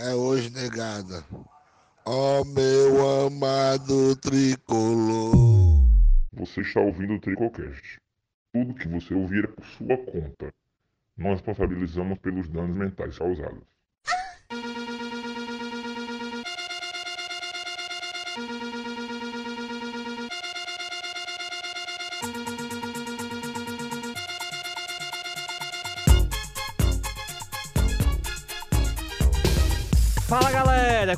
é hoje, negada. Ó meu amado tricolor. Você está ouvindo o Tricocast. Tudo que você ouvir é por sua conta. Nós responsabilizamos pelos danos mentais causados.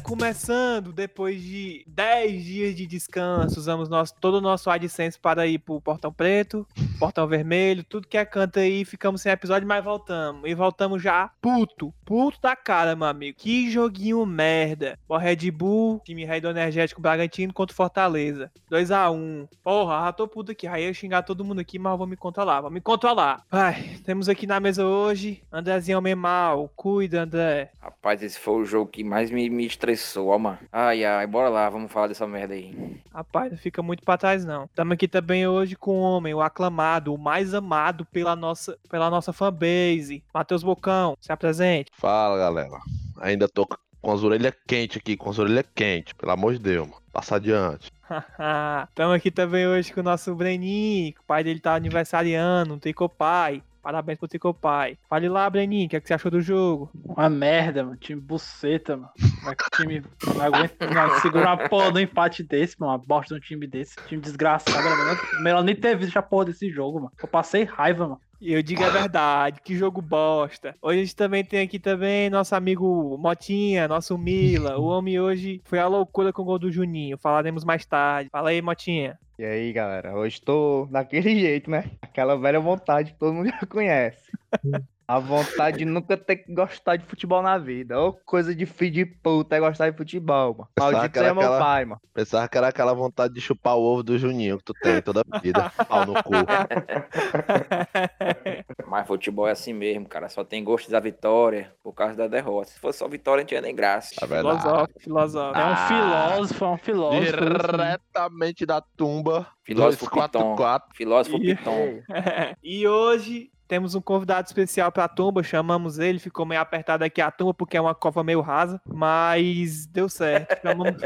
Começando depois de 10 dias de descanso, usamos nosso, todo o nosso AdSense para ir pro Portão Preto, Portão Vermelho, tudo que é canto aí, ficamos sem episódio, mas voltamos. E voltamos já puto, puto da cara, meu amigo. Que joguinho merda. O Red Bull, time rei do Energético Bragantino contra Fortaleza. 2x1. Porra, já tô puto aqui, aí eu xingar todo mundo aqui, mas eu vou me controlar, vou me controlar. Ai, temos aqui na mesa hoje, Andrezinho Memal, cuida André. Rapaz, esse foi o jogo que mais me, me estressou, ó, mano. Ai, ai, bora lá, vamos falar dessa merda aí. Rapaz, não fica muito pra trás, não. Estamos aqui também hoje com o homem, o aclamado, o mais amado pela nossa, pela nossa fanbase. Matheus Bocão, se apresente. Fala, galera. Ainda tô com as orelhas quentes aqui, com as orelhas quentes, pelo amor de Deus, mano. Passa adiante. Estamos aqui também hoje com o nosso Breninho, o pai dele tá aniversariando, um Tricopai. Parabéns pro Tricopai. Fale lá, Breninho, o que, é que você achou do jogo? Uma merda, mano. Time buceta, mano. Que time não aguenta segurar uma porra do empate desse, mano? Uma bosta de um time desse. Time desgraçado, mano. Melhor nem ter visto a porra desse jogo, mano. Eu passei raiva, mano. E eu digo a verdade, que jogo bosta. Hoje a gente também tem aqui também nosso amigo Motinha, nosso Mila. O homem hoje foi a loucura com o gol do Juninho. Falaremos mais tarde. Fala aí, Motinha. E aí, galera? Hoje tô daquele jeito, né? Aquela velha vontade que todo mundo já conhece. A vontade de nunca ter que gostar de futebol na vida. Ô, coisa de filho de puta é gostar de futebol, mano. Pensava Maldito que era é meu aquela- pai, mano. Pensava que era aquela vontade de chupar o ovo do Juninho que tu tem toda a vida. Pau no cu. Mas futebol é assim mesmo, cara. Só tem gosto da vitória por causa da derrota. Se fosse só vitória, não tinha nem graça. É. Filosófico, filosófico. É um Ah. filósofo, é um filósofo. Diretamente da tumba. Filósofo Piton. 244. Filósofo Ih. Piton. e hoje temos um convidado especial pra tumba, chamamos ele, ficou meio apertado aqui a tumba porque é uma cova meio rasa, mas deu certo. Chamamos,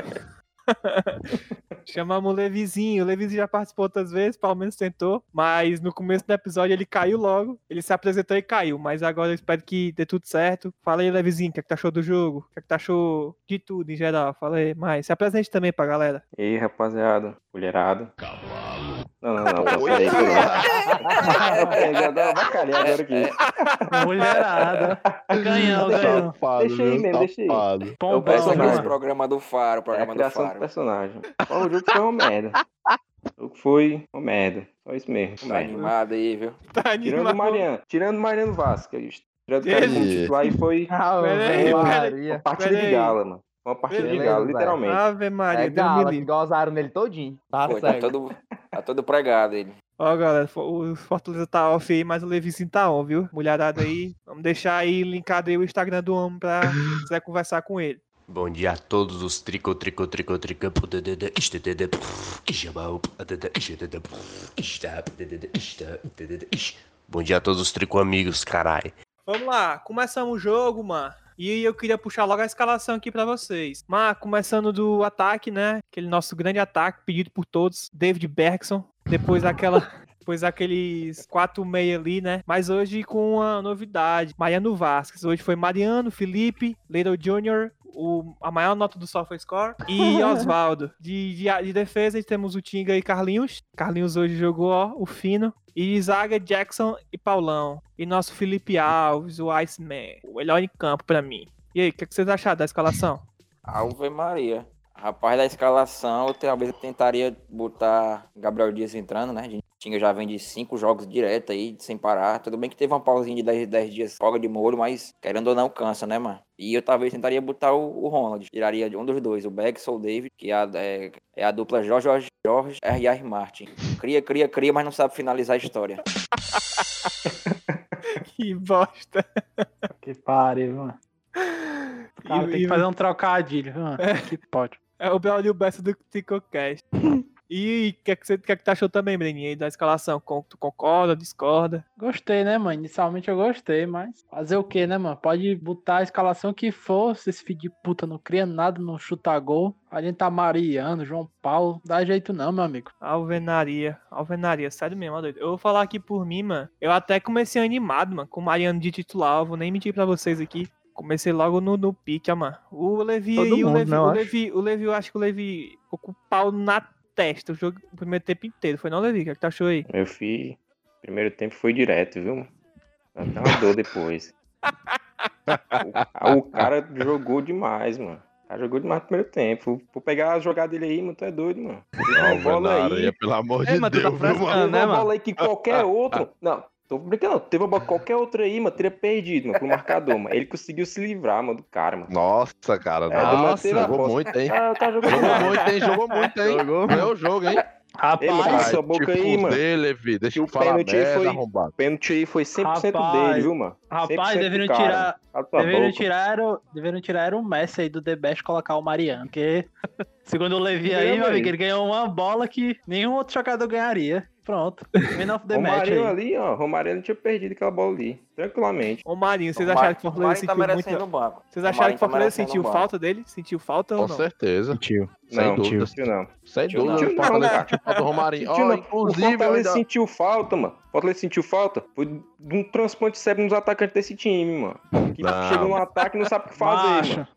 chamamos o Levizinho, o Levizinho já participou outras vezes, pelo menos tentou, mas no começo do episódio ele caiu logo, ele se apresentou e caiu, mas agora eu espero que dê tudo certo. Fala aí, Levizinho, o que, é que tu achou do jogo? O que, é que tu achou de tudo em geral? Fala aí, mas se apresente também pra galera. E aí, rapaziada, mulherada. Não, não, não, não, peraí, peraí. Já dá uma bacalhada agora aqui. Mulherada. Ganhão. Safado, Deixa aí mesmo, deixa aí. Safado. É o Pombão, Parece aquele personagem. programa do Faro, o É a programa do criação do Faro. personagem. Ó, O jogo foi uma merda. O jogo foi uma merda. Só isso mesmo. Tá merda. animado aí, viu? Tá Tirando o animado. Mariano. Tirando o Mariano Vasquez. Tirando o cara como titular e foi Ah, Pera aí, velho, pera aí. Maria. uma partida de gala, mano. Foi uma partida de velho. literalmente. Ave Maria, É que gozaram nele todinho. Tá Pô, tá certo. todo, tá todo pregado ele. Ó, galera, o Fortaleza tá off aí, mas o Levizinho tá on, viu? Mulherada aí, vamos deixar aí linkado aí o Instagram do homem pra quiser conversar com ele. Bom dia a todos os trico, trico, trico, trico. Bom dia a todos os trico amigos, carai. Vamos lá, começamos o jogo, mano. E eu queria puxar logo a escalação aqui pra vocês. Mas começando do ataque, né? Aquele nosso grande ataque pedido por todos, David Bergson. Depois daquela Depois aqueles 4 meia ali, né? Mas hoje com uma novidade. Mariano Vasquez. Hoje foi Mariano, Felipe, Little Jr., o, a maior nota do SofaScore e Oswaldo. De, de, de defesa temos o Tinga e Carlinhos. Carlinhos hoje jogou, ó, o fino. E zaga, Jackson e Paulão. E nosso Felipe Alves, o Iceman. O melhor em campo pra mim. E aí, o que, que vocês acharam da escalação? Ave Maria. Rapaz, da escalação, eu talvez eu tentaria botar Gabriel Dias entrando, né? A gente tinha já vem de cinco jogos direto aí, sem parar. Tudo bem que teve uma pausinha de 10, 10 dias folga de molho, mas querendo ou não, cansa, né, mano? E eu talvez tentaria botar o, o Ronald. Tiraria de um dos dois, o Beggs ou o David, que é a, é, é a dupla Jorge, Jorge, Jorge R.R. Martin. Cria, cria, cria, mas não sabe finalizar a história. que bosta. Que pariu, mano. Cara E- tem e- que fazer um trocadilho, mano. Que pode. É o Braulio Bessa do TicoCast. E o que, é que, você- que é que tu achou também, Breninho, aí da escalação? Tu concorda, discorda? Gostei, né, mano? Inicialmente eu gostei, mas fazer o quê, né, mano? Pode botar a escalação que for, se esse filho de puta não cria nada, não chuta gol. A gente tá Mariano, João Paulo, dá jeito não, meu amigo. Alvenaria, alvenaria, sério mesmo, doido. Eu vou falar aqui por mim, mano. Eu até comecei animado, mano, com o Mariano de titular. Eu vou nem mentir pra vocês aqui. Comecei logo no, no pique, ó, mano. O Levi Todo aí, o mundo, Levi, né, eu o acho. Levi, o Levi, eu acho que o Levi ficou com o pau na testa o jogo o primeiro tempo inteiro. Foi não, Levi? O que, é que tu achou aí? Meu filho, primeiro tempo foi direto, viu? Até uma dor depois. O, o cara jogou demais, mano. O cara jogou demais no primeiro tempo. Vou pegar a jogada dele aí, mano, tu é doido, mano. Uma bola aí. Pelo amor Ei, de tá Deus, viu, frescando, mano? Né, uma mano? bola aí que qualquer outro. Não, tô brincando. Teve uma qualquer outro aí, mano, teria perdido, mano, pro marcador, mano. Ele conseguiu se livrar, mano, do cara, mano. Nossa, cara. É, nossa, jogou muito, hein? Ah, cara jogou muito, hein? Jogou muito, hein? Jogou. Ganhou o jogo, hein? Ei, mano, cala Rapaz, sua boca aí, mano. Levi. Deixa eu o falar pênalti aí merda, foi- arrombado. O pênalti aí foi 100% Rapaz, dele, viu, mano? Rapaz, 100% deveriam tirar. Cala tua deveriam tirar, o- deveriam tirar era o Messi aí do The Best e colocar o Mariano, porque segundo o Levi aí, meu amigo, ele ganhou uma bola que nenhum outro jogador ganharia. Pronto. Man of the match aí. ali, ó. Romário não tinha perdido aquela bola ali. Tranquilamente. Ô Marinho, vocês O acharam Mar- que o o Fortaleza Marinho tá sentiu merecendo muito? o banco. Vocês O acharam que o tá Fortaleza merecendo sentiu o falta dele? Sentiu falta ou Com não? certeza. Tio. Sem Não, dúvida. sentiu não. Sem Sentiu dúvida. não. O Fortaleza Sentiu sentiu falta do Romarinho. Sentiu Ó, não. O inclusive, eu Fortaleza ainda... sentiu falta, mano. O Fortaleza sentiu falta. Foi de um transplante cérebro nos atacantes desse time, mano. Que Não. chega no ataque e não sabe o que fazer, Macho, mano.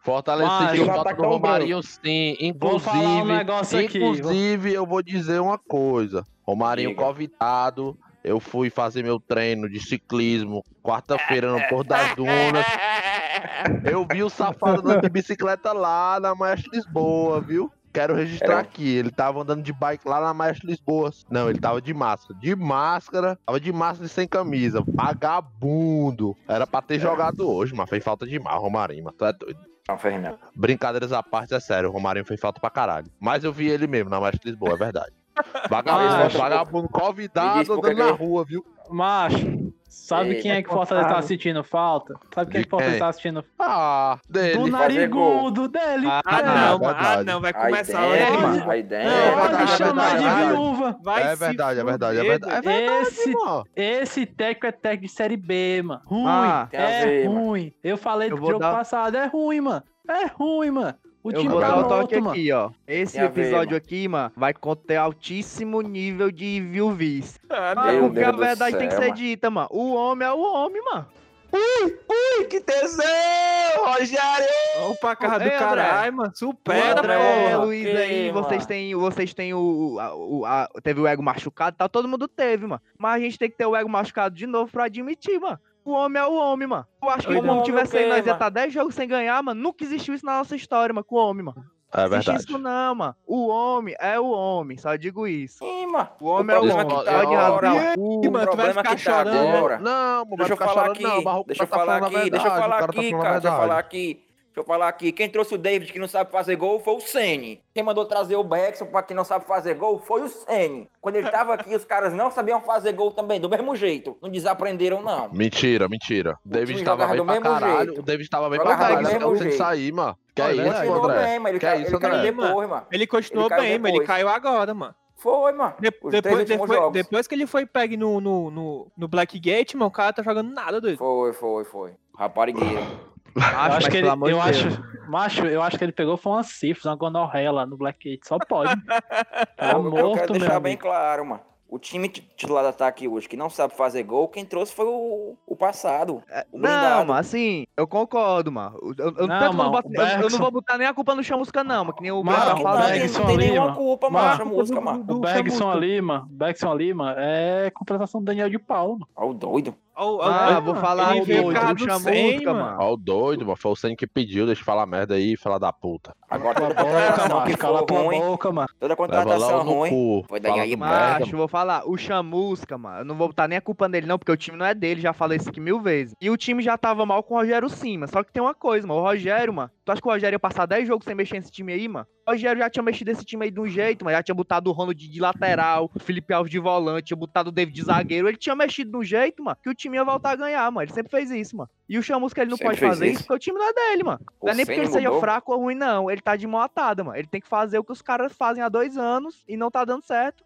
Sentiu o ataque do Romarinho, sim. Vou falar um Inclusive, aqui, inclusive, eu vou dizer uma coisa. Romarinho Diga. convidado. Eu fui fazer meu treino de ciclismo quarta-feira no Porto das Dunas. Eu vi o safado andando de bicicleta lá na Maestro Lisboa, viu? Quero registrar aqui. Ele tava andando de bike lá na Maestro Lisboa. Não, ele tava de máscara. De máscara, tava de máscara e sem camisa. Vagabundo. Era pra ter jogado hoje, mas fez falta demais, Romarinho, mano. Tu é doido. Não, Fernando. Brincadeiras à parte, é sério, o Romarinho fez falta pra caralho. Mas eu vi ele mesmo na Maestro Lisboa, é verdade. Vagabundo, Ah, vagabundo convidado andando na rua, viu? Macho, sabe Ei, quem é que o Fortaleza tá sentindo falta? Sabe quem é que o Fortaleza tá assistindo Ah, Do dele. fazer narigudo dele. Ah, Ah, não, é. Ah, não, vai Aí começar logo. mano. aí Não, dentro. é é chamar de verdade. viúva. Vai É verdade, é verdade, é verdade. É verdade, Esse-. Esse técnico é técnico de série B, mano. Ruim. Ah, a é ver, mano. ruim. Eu falei Eu do jogo dar- passado. É ruim, mano. É ruim, mano. O Eu time vou tá dar o toque mano. aqui, ó. Esse episódio aqui, mano, vai conter altíssimo nível de viuvice. Ah, Ah, Meu porque a Deus verdade tem que céu, ser mano. dita, mano. O homem é o homem, mano. Que tesão, Rogério! Vamos pra casa do Ei, caralho, mano. Supera, André, porra. Luiz que, aí, vocês mano? têm, vocês têm o, a- o- a- teve o ego machucado, tal, todo mundo teve, mano. Mas a gente tem que ter o ego machucado de novo pra admitir, mano. O homem é o homem, mano. Eu acho que se o homem homem tivesse o aí, nós ia mano? estar 10 jogos sem ganhar, mano. Nunca existiu isso na nossa história, mano, com o homem, mano. É Não existe verdade. isso não, mano. O homem é o homem, só digo isso. Sim, mano. O homem é o problema homem. que tá Pode agora, rasgar o cu. Ih, O mano, tu vai ficar que tá chorando. agora. Não, não vai Deixa eu ficar falar chorando, aqui, não. Deixa eu tá falar aqui, deixa eu falar o tá aqui, cara, deixa eu falar aqui. Deixa eu falar aqui. Quem trouxe o David que não sabe fazer gol foi o Sene. Quem mandou trazer o Beckson pra quem não sabe fazer gol foi o Sene. Quando ele tava aqui, os caras não sabiam fazer gol também, do mesmo jeito. Não desaprenderam, não. Mentira, mentira. O David tava bem do pra mesmo caralho. jeito. O David tava bem pra Jogava do caralho. Não tem que sair, mano. Que é isso, André? bem, mas ele, Que é isso, ele caiu André? depois, mano. Ele continuou Ele caiu bem, mas ele caiu agora, mano. Foi, mano. De- depois, depois, depois que ele foi pegue no, no, no, no Blackgate, mano, o cara tá jogando nada, doido. Foi, foi, foi. Raparigueira. Eu Macho, acho mas que ele, eu acho, macho, eu acho que ele pegou foi uma sífilis, uma gonorreia lá no Black Gate. Só pode. Tá eu, eu morto, quero meu deixar bem amigo. claro, mano. O time ti- titular da ataque hoje, que não sabe fazer gol, quem trouxe foi o, o passado. O Não, blindado. mano, assim, eu concordo, mano. Eu, eu- eu Não, não mano, eu- eu não vou botar nem a culpa no Chamusca, não, mano. Que nem o Mano, Não, fala não, tem, Bergson não tem ali, nenhuma culpa, Mano, macho, a música, mano. do O Bergson Chamusca. ali, mano. Bergson ali, mano, é contratação do Daniel de Paulo. mano. Ó, o doido. Ah, vou mano, falar o doido, Chamusca, Senni, mano. Ó, o doido, mano. Foi o Senna que pediu. Deixa eu falar merda aí, fala da puta. Agora Cala toda a boca, contratação que mano. Cala tua ruim, boca, mano. toda contratação ruim, foi daí aí, merda, Macho, vou falar, o Chamusca, mano, eu não vou botar nem a culpa nele não, porque o time não é dele, já falei isso aqui mil vezes. E o time já tava mal com o Rogério sim, mano, só que tem uma coisa, mano, o Rogério, mano, tu acha que o Rogério ia passar 10 jogos sem mexer nesse time aí, mano? O Rogério já tinha mexido esse time aí de um jeito, mas já tinha botado o Ronald de lateral, o Felipe Alves de volante, tinha botado o David de zagueiro. Ele tinha mexido de um jeito, mano, que o time ia voltar a ganhar, mano. Ele sempre fez isso, mano. E o Chamusca ele não Sempre pode fazer isso? isso porque o time não é dele, mano. Não é nem porque ele seja mudou? fraco ou ruim, não. Ele tá de mão atada, mano. Ele tem que fazer o que os caras fazem há dois anos e não tá dando certo.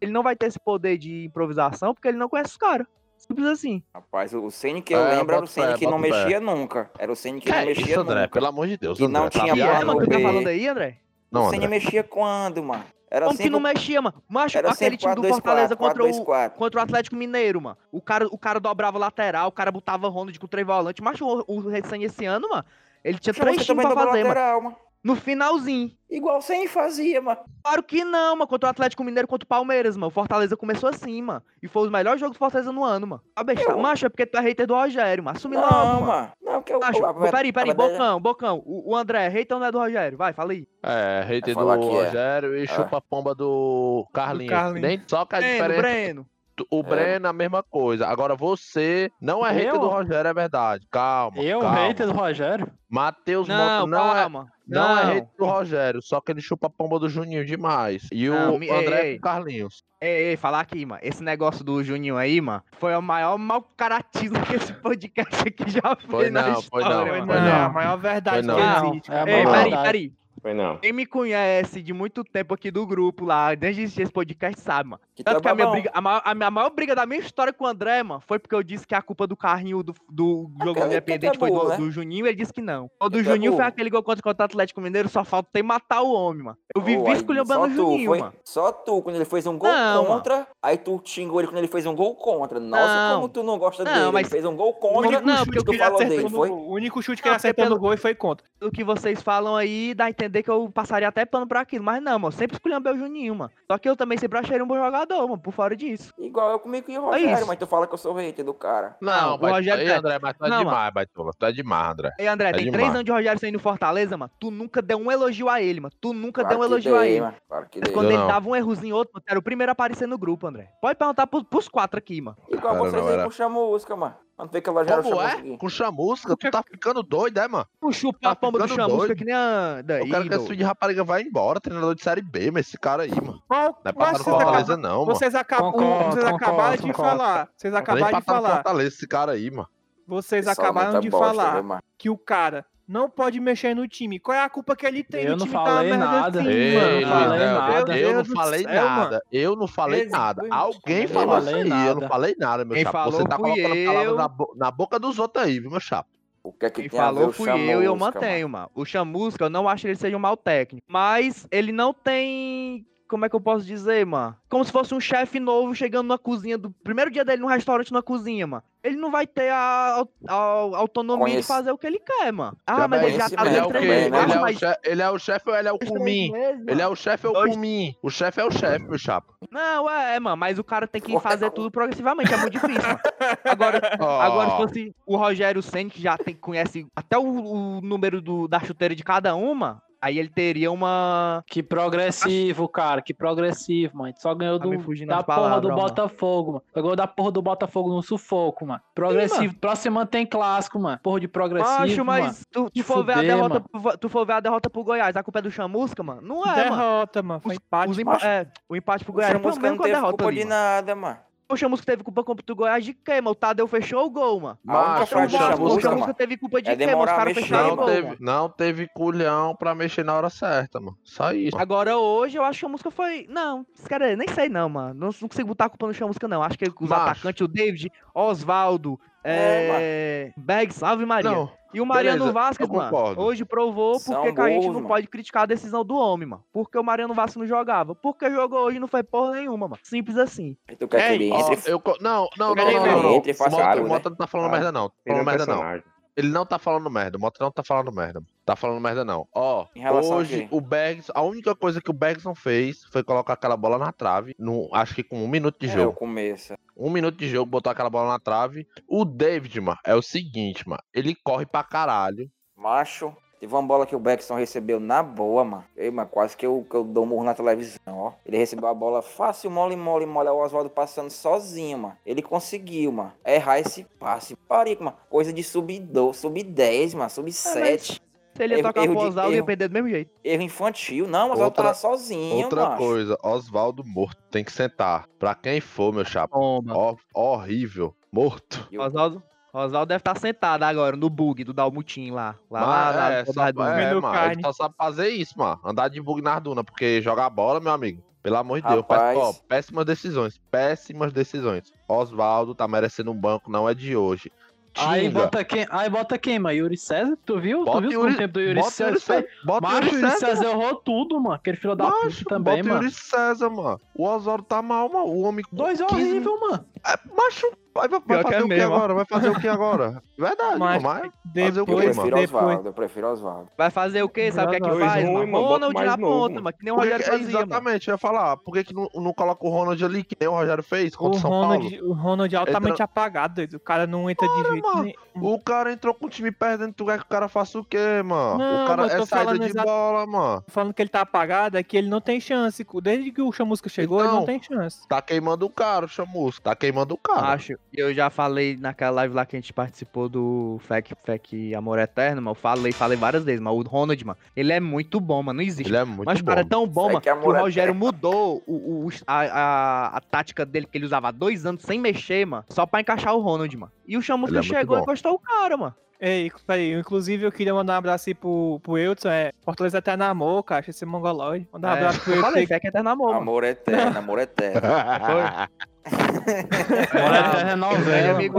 Ele não vai ter esse poder de improvisação porque ele não conhece os caras. Simples assim. Rapaz, o Ceni que eu É, lembro era o fé, que não mexia nunca. Era o Ceni que Que não é mexia isso, André? nunca. Pelo amor de Deus, Que André. não tá tinha E é, plano mano, que tu tá B. falando aí, André? Não, o André. mexia quando, mano? Era Como que sempre, não mexia, mano? Macho, era aquele time do 4-2-4, Fortaleza contra o, 4-2-4. contra o Atlético Mineiro, mano. O cara, o cara dobrava lateral, o cara botava Ronald com três volantes. Mas o, o Recém esse ano, mano, ele tinha três times pra fazer, mano. lateral, mano. No finalzinho. Igual Ceni fazia, mano. Claro que não, mano. Contra o Atlético Mineiro, contra o Palmeiras, mano. O Fortaleza começou assim, mano. E foi os melhores jogos do Fortaleza no ano, mano. Ah, besta. Eu- Macho, é porque tu é hater do Rogério, mano. Assume logo, Não, mano. mano. Não, que eu... Macho, a ver- peraí, peraí, a Bocão, Bocão. O, o André, hater ou não é do Rogério? Vai, fala aí. É, hater do é. Rogério e chupa a pomba do Carlinhos. Carlinhos. Nem só que a Breno, diferença. Breno. O Breno, a mesma coisa. Agora você não é hater do Rogério, é verdade. Calma. Eu, calma. hater do Rogério? Matheus Não, não é. calma. Não, é hater do Rogério, só que ele chupa a pomba do Juninho demais. E Não, o me- André ei, Carlinhos. Ei, ei, falar aqui, mano. Esse negócio do Juninho aí, mano, foi o maior mau caratismo que esse podcast aqui já fez Foi na não, foi história, não, Foi mano. foi não, não. a maior verdade Foi que não. existe. É Ei, peraí, peraí. Foi não. Quem me conhece de muito tempo aqui do grupo lá, desde existir esse podcast, sabe, mano. Que Tanto que a minha, tá briga, a, maior, a minha maior briga da minha história com o André, mano, foi porque eu disse que a culpa do carrinho do, do jogo independente foi do, né? do Juninho, ele disse que não. O do Que Juninho foi aquele gol contra, contra o Atlético Mineiro, só falta ter matar o homem, mano. Eu vivi aí, esculhambando o Juninho, foi- mano. Só tu, quando ele fez um gol Não, contra, aí tu xingou ele quando ele fez um gol contra. Nossa, Não. como tu não gosta Não, dele. mas- Ele fez um gol contra, Não, porque eu queria falou dele, foi? O único chute que ele acertou no gol e foi contra. o que vocês falam aí dá a entender que eu passaria até pano pra aquilo. Mas não, mano, sempre escolhendo o Juninho, mano. Só que eu também sempre achei ele um bom jogador, mano, por fora disso. igual eu comigo e o É Rogério, isso. mas tu fala que eu sou hater do cara. Não, Não, o. Rogério Ei, é- André, mas tu é Não, mano. demais, Baitola. Tu é demais, André. Ei, André, É tem demais. três anos de Rogério saindo no Fortaleza, mano. Tu nunca deu um elogio a ele, mano. Tu nunca Claro deu um elogio a dei, ele. mano. Claro que Mas dei. quando Eu ele não. dava um errozinho outro, mano, tu era o primeiro a aparecer no grupo, André. Pode perguntar pros, pros quatro aqui, mano. Igual vocês não, aí era. com chamusca, mano. Quando vê que o Rogério Como é? aqui. Com chamusca, tu tá ficando doido, é, mano? Tu chupar a Tá pomba do chamusca doido. que nem a daí, Eu quero que esse doido. filho de rapariga vá embora, treinador de série B, mas esse cara aí, mano. Não é pra mas estar no vocês Fortaleza, não, mano. Vocês, acabam, Concordo, vocês concordo, acabaram de concordo. falar. Vocês acabaram de falar. Fortaleza, esse cara aí, mano. Vocês Pessoal, acabaram muita de bosta, falar mano? que o cara não pode mexer no time. Qual é a culpa que ele tem? Eu não tá nada. assim, mano. não falei Léo, nada. eu não falei céu, mano. nada. Eu não falei nada. Alguém Eu falou isso aí. Eu não falei nada, meu Quem chapa. Você falou tá fui colocando palavras eu. na, bo- na boca dos outros aí, viu, meu chapa? O que é que Quem tem a ver falou o fui eu e eu mantenho, mano. O Chamusca, eu não acho que ele seja um mau técnico. Mas ele não tem. Como é que eu posso dizer, mano? Como se fosse um chefe novo chegando na cozinha do primeiro dia dele no restaurante na cozinha, mano. Ele não vai ter a, au- a autonomia Conhece- de fazer o que ele quer, mano. Ah, Já mas ele já tá Ele é o três meses. Ele é o mas chefe- ele é o chefe ou ele é o cumim? meses, Ele é o chefe ou o cumim? O chefe é o chefe, meu chapa. Não, é, mano, mas o cara tem que fazer tudo progressivamente, é muito difícil, mano. Agora, Agora, se fosse o Rogério Senna, que já tem, conhece até o, o número do- da chuteira de cada uma, aí ele teria uma. Que progressivo, cara, que progressivo, mano. Só ganhou Tá do, da as porra palavras, do mano. Botafogo, mano. Ganhou da porra do Botafogo no sufoco, mano. Progressivo. Próxima semana tem clássico, mano. Porra de progressivo, Acho, mano. mas tu, Se tu for ver a fuder, derrota, mano. pro- tu for ver a derrota pro Goiás, a culpa é do Chamusca, mano? Não é, mano. Derrota, mano. Foi empate. Os empa- é, o empate pro Goiás o chamusca não teve derrota culpa ali, de mano. nada, mano. O Chamusca teve culpa contra o Goiás de quê, mano? O Tadeu fechou o gol, mano. A única Macho, frase do o chamusca, teve culpa de é quê, mano? Os caras fecharam o Não gol, teve, mano. não teve culhão pra mexer na hora certa, mano. Só isso. Agora hoje eu acho que a música foi. Não, esse cara, nem sei não, mano. Não, não consigo botar a culpa no Chamusca, não. Acho que os Macho. atacantes, o David, Osvaldo, É, é, Ave Maria. Não, E o Mariano beleza, Vasquez, mano, hoje provou São porque que a gente não mano. pode criticar a decisão do homem, mano. Porque o Mariano Vasquez não jogava. Porque jogou hoje não foi porra nenhuma, mano. Simples assim. Quer que ele entre. não, não, não, não, ver não, não. entre e faça Mota, né? Mota não tá falando Ah, merda, não. Tá é falando um merda, não. Ele não tá falando merda. O Mota não tá falando merda. Tá falando merda, não. Ó, hoje o Bergs, a única coisa que o Bergson fez foi colocar aquela bola na trave. No, acho que com um minuto de É, jogo. começo. Um minuto de jogo, botou aquela bola na trave. O David, mano, é o seguinte, mano. Ele corre pra caralho. Macho, teve uma bola que o Beckson recebeu na boa, mano. Ei, mano, quase que eu, que eu dou um murro na televisão, ó. Ele recebeu a bola fácil, mole, mole, mole. O Oswaldo passando sozinho, mano. Ele conseguiu, mano. Errar esse passe. Parico, mano. Coisa de sub 12, sub 10, mano. Sub 7. Se ele ia Erro- tocar erro pro de- Oswaldo, ia perder do mesmo jeito. Erro infantil. Não, mas ela Outra- tava sozinho, Outra macho. coisa, Oswaldo morto. Tem que sentar. Pra quem for, meu chapa. Ó, horrível. Morto. E o- Oswaldo, Oswaldo deve estar sentado agora no bug do Dalmutim lá. Lá, Mas, lá, lá é, só, é, mano, ele só sabe fazer isso, mano. Andar de bug nas dunas, porque jogar bola, meu amigo. Pelo amor de Deus, Rapaz. pé- ó, péssimas decisões, péssimas decisões. Oswaldo tá merecendo um banco, não é de hoje. Aí bota quem? Aí bota quem, mano? Yuri César? Tu viu? Bota tu viu Yuri- o tempo do Yuri bota Yuri César? César, bota Macho, Yuri César, César errou tudo, mano. Aquele filho da Macho, puta também, bota mano. Yuri César, mano. O Oswaldo tá mal, mano. O homem com Dois é 15 horrível, mano. É, macho, vai, vai, que fazer é o que mesmo, agora? Vai fazer o que agora? Verdade, Mas mano, mas fazer o depois, mano? prefiro depois, eu prefiro Oswaldo. Vai fazer o quê? Sabe o que é que faz, ruim, mano? mano, Ronald na novo, ponta, mano. mano. Que nem o que Rogério que- fazia, mano. exatamente, eu ia falar. Por que, que não, não coloca o Ronald ali, que nem o Rogério fez contra o São Paulo? Ronald, o Ronald é altamente apagado, doido. O cara não entra de jeito mano. nenhum. O cara entrou com o time perdendo, tu quer que o cara faça o quê, mano? Não, o cara é saída de exa- bola, mano. Falando que ele tá apagado, é que ele não tem chance. Desde que o Chamusca chegou, ele não Então, tem chance. Tá queimando o cara, o Chamusco. Tá queimando o cara. Acho, eu já falei naquela live lá que a gente participou do FEC, FEC Amor Eterno, mano. Eu falei, falei várias vezes, mas o Ronald, mano, ele é muito bom, mano. Não existe. Ele é muito mas o bom. cara é tão bom, mano, que o Rogério Eterno. mudou o, o- a, a, a tática dele, que ele usava há dois anos sem mexer, mano, só pra encaixar o Ronald, mano. E o Chamusca é chegou e encostou o cara, mano. Ei, peraí, inclusive eu queria mandar um abraço aí pro, pro Eudson, é Fortaleza até na amor, cara, esse mongoloide. Mandar um É, abraço pro Eudson falei, aí. FEC Eterno amor, mano. Amor eterno, amor eterno. Até Grande novela. amigo.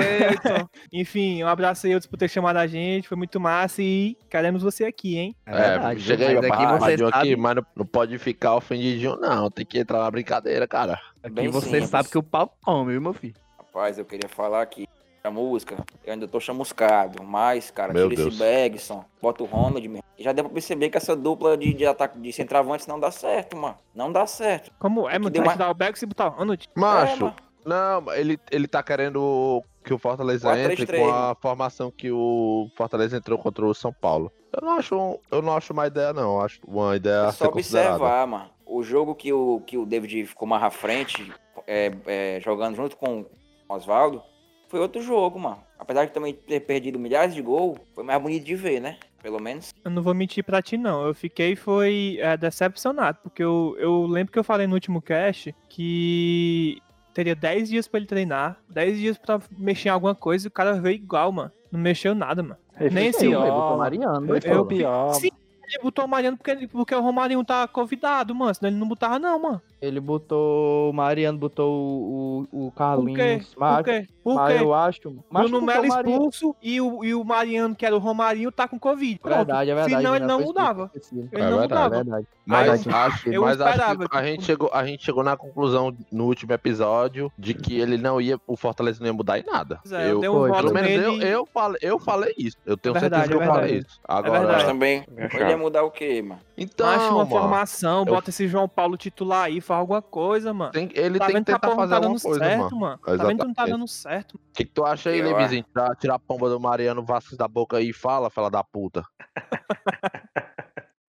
Enfim, um abraço aí, Eudson, por ter chamado a gente, foi muito massa e queremos você aqui, hein? É, É, verdade, cheguei mas aí, aqui aqui, sabe, mas não, não pode ficar ofendidinho, não. Tem que entrar na brincadeira, cara. aqui Bem você simples. sabe que o pau come, viu, meu filho? Rapaz, eu queria falar aqui. A música, eu ainda tô chamuscado, mas, cara, Meu tira Deus. esse Bergson, bota o Ronald, meu. E já deu pra perceber que essa dupla de, de ataque de centroavantes não dá certo, mano. Não dá certo. Como é, mano? deu Vai uma- tirar o Beck e botar o Ronald? Macho, É, mano. não, ele, ele tá querendo que o Fortaleza 4-3-3, entre com a formação que o Fortaleza entrou contra o São Paulo. Eu não acho, um- eu não acho uma ideia, não. Eu acho uma ideia É só observar, mano. O jogo que o, que o David ficou mais à frente, é, é, jogando junto com o Oswaldo, foi outro jogo, mano. Apesar de também ter perdido milhares de gols, foi mais bonito de ver, né? Pelo menos. Eu não vou mentir pra ti, não. Eu fiquei, foi é, decepcionado, porque eu, eu lembro que eu falei no último cast que teria 10 dias pra ele treinar, 10 dias pra mexer em alguma coisa e o cara veio igual, mano. Não mexeu nada, mano. Nem esse esse- pior. Mariano, Esse é o pior. Sim, ele botou o Mariano porque, ele- porque o Romarinho tá convidado, mano. Senão ele não botava, não, mano. Ele botou. O Mariano botou o, o, o Por quê? Carlinhos. Por Mas, quê? Por mas quê? eu acho. Mas Bruno Melo expulso e o, e o Mariano, que era o Romarinho, tá com Covid. Pronto. Verdade, é verdade. Senão ele né? não Foi mudava. Ele É não verdade, mudava. É verdade. Mas, Aí, acho, eu mas acho esperava a gente, chegou, a gente chegou na conclusão no último episódio de que ele não ia, o Fortaleza não ia mudar em nada. É, eu eu, um pelo menos eu, eu, falei, eu falei isso. Eu tenho É verdade, certeza que é eu falei verdade. isso. Agora, verdade. Mas também, É ele ia mudar o quê, mano? então, Acha uma mano, formação, eu- bota esse João Paulo titular aí, faz alguma coisa, mano. tem- ele tá tem que tentar não fazer tá alguma dando coisa, certo, mano. mano. Tá vendo que não tá dando certo. O que, que tu acha aí, Levizinho? Tirar, tirar a pomba do Mariano Vasquez da boca aí e fala, fala da puta.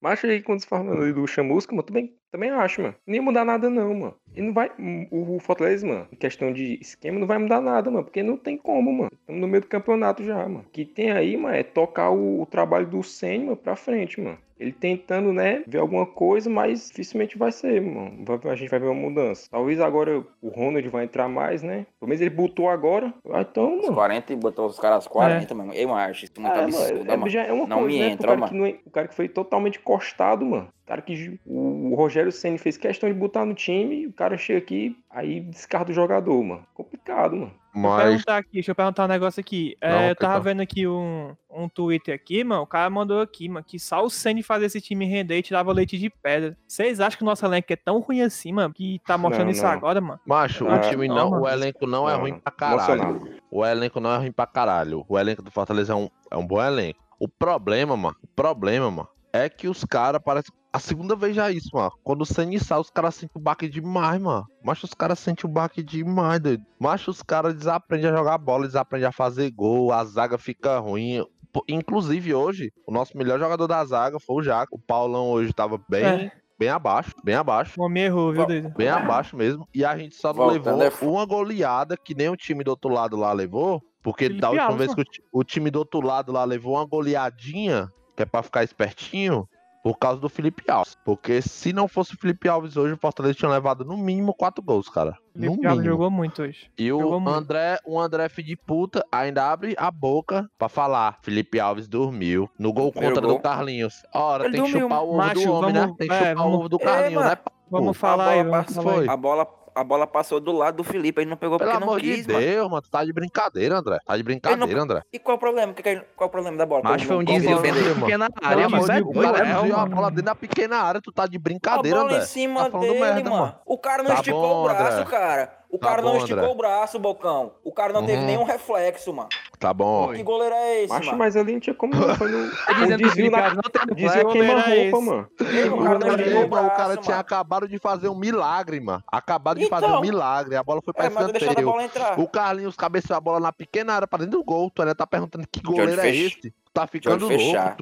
Mas aí, quando se fala ali do Chamusca, mano, também, também acho, mano. Não ia mudar nada, não, mano. Ele não vai. O, o Fortaleza, mano, em questão de esquema, não vai mudar nada, mano. Porque não tem como, mano. Estamos no meio do campeonato já, mano. O que tem aí, mano, é tocar o, o trabalho do Senna, mano, pra frente, mano. Ele tentando, né, ver alguma coisa, mas dificilmente vai ser, mano. A gente vai ver uma mudança. Talvez agora o Ronald vai entrar mais, né? Pelo menos ele botou agora. Ah, então, Os mano. 40 e botou os caras 40, mano. Eu acho isso muito É, absurdo, mano, é, mano. já é uma Não coisa, me né? entra, o, cara mano. que não é- o cara que foi totalmente encostado, mano. O cara que o Rogério Senna fez questão de botar no time, o cara chega aqui, aí descarta o jogador, mano. Complicado, mano. Deixa eu Mas. perguntar aqui, deixa eu perguntar um negócio aqui. É, Não, eu tava então. vendo aqui um, um Twitter aqui, mano. O cara mandou aqui, mano, que só o Senna fazia esse time render e tirava leite de pedra. Vocês acham que o nosso elenco é tão ruim assim, mano? Que tá mostrando Não, isso não. agora, mano? Macho, Ah, o time não, não, mano. o elenco não é Não, ruim pra caralho. Emocionado. O elenco não é ruim pra caralho. O elenco do Fortaleza é um, é um bom elenco. O problema, mano, o problema, mano, é que os caras parecem. A segunda vez já é isso, mano. Quando o Senna sai, os caras sentem o baque demais, mano. Mas os caras sentem o baque demais, doido. Mas os caras desaprendem a jogar bola, desaprendem a fazer gol, a zaga fica ruim. Inclusive hoje, o nosso melhor jogador da zaga foi o Jaco. O Paulão hoje tava bem, É. bem abaixo, bem abaixo. O homem errou, viu, doido? Bem abaixo mesmo. E a gente só não levou é uma goleada que nem o time do outro lado lá levou. Porque Felipe da última Alves, vez que o, o time do outro lado lá levou uma goleadinha, que é pra ficar espertinho, por causa do Felipe Alves. Porque se não fosse o Felipe Alves hoje, o Fortaleza tinha levado no mínimo quatro gols, cara. No Felipe Alves jogou muito hoje. E o jogou muito. André, o André filho de puta, ainda abre a boca pra falar. Felipe Alves dormiu no gol contra gol. do Carlinhos. Ora, Ele tem que dormiu. chupar o ovo Macho, do homem, né? vamos- Tem que é, chupar o vamos- ovo do É, Carlinhos, mano. né? Vamos A falar aí, bola vamos passou, falar aí. a bola, a bola passou do lado do Felipe, ele não pegou Pelo porque não amor quis, de mano. Deus, mano. Tu tá de brincadeira, André. Tá de brincadeira, André. E qual o problema? Que que Qual o problema da bola? Mas foi um desvio de pequena Pelo área, amor mano. de É O cara é, desviou a mano. bola dentro da pequena área. Tu tá de A brincadeira, bola André. em cima Tá dele, merda, mano. mano. O cara não Tá esticou bom, o braço, André. cara. O Tá cara não bom, esticou André. o braço, Bocão. O cara não teve Uhum. nenhum reflexo, mano. Tá bom. Que goleiro é esse, Macho, mano? mas ali não tinha como não. Foi no. Dizendo que o desvio Felipe na. Alves não tem Desvio goleiro queima-roupa, esse? mano. O cara não esticou o cara braço, tinha mano. acabado de fazer um milagre, mano. Acabado de fazer Então. um milagre. A bola foi pra É, escanteio. O Carlinhos cabeceou a bola na pequena área pra dentro do gol. Tu ainda tá perguntando que goleiro é esse? Tá ficando louco. fechar.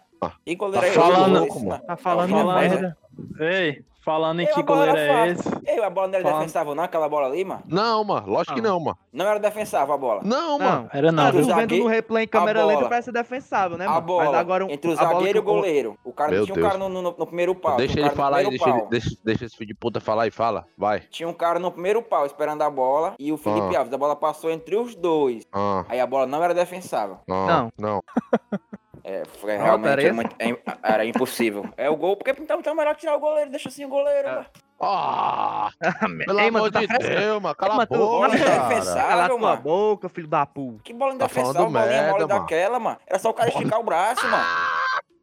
E goleiro Tá é esse? falando-? Tá falando Tá falando- merda. Ei, falando em Ei, que a goleiro é fácil. esse? Ei, a bola não era Falando- defensável, não? Aquela bola ali, mano? Não, mano. Lógico que Não. não, mano. Não era defensável a bola. Não, mano. Não, Era não, Ah, Entre vendo no replay em a câmera bola. lenta parece defensável, né, A mano? bola, Mas agora um- entre o a zagueiro e o goleiro. O cara Meu tinha um Deus. cara no, no- no primeiro pau. deixa um ele falar aí, deixa, ele, deixa, deixa esse filho de puta falar e fala. Vai. Tinha um cara no primeiro pau esperando a bola e o Felipe Ah. Alves. A bola passou entre os dois. Ah, Aí a bola não era defensável. ah, Não. não. É, foi, Não, realmente era era, esse? muito- é- era impossível. É o gol, porque então, então é melhor tirar o goleiro, deixa assim o goleiro. É. mano. Ah, pelo Ei, amor tá de frescando. Deus, mano. Cala a boca. Cala a tua boca, filho da puta. Que bola Tá falando indefensável, bolinha merda, mole mano. daquela, mano. Era só o cara esticar o braço, mano.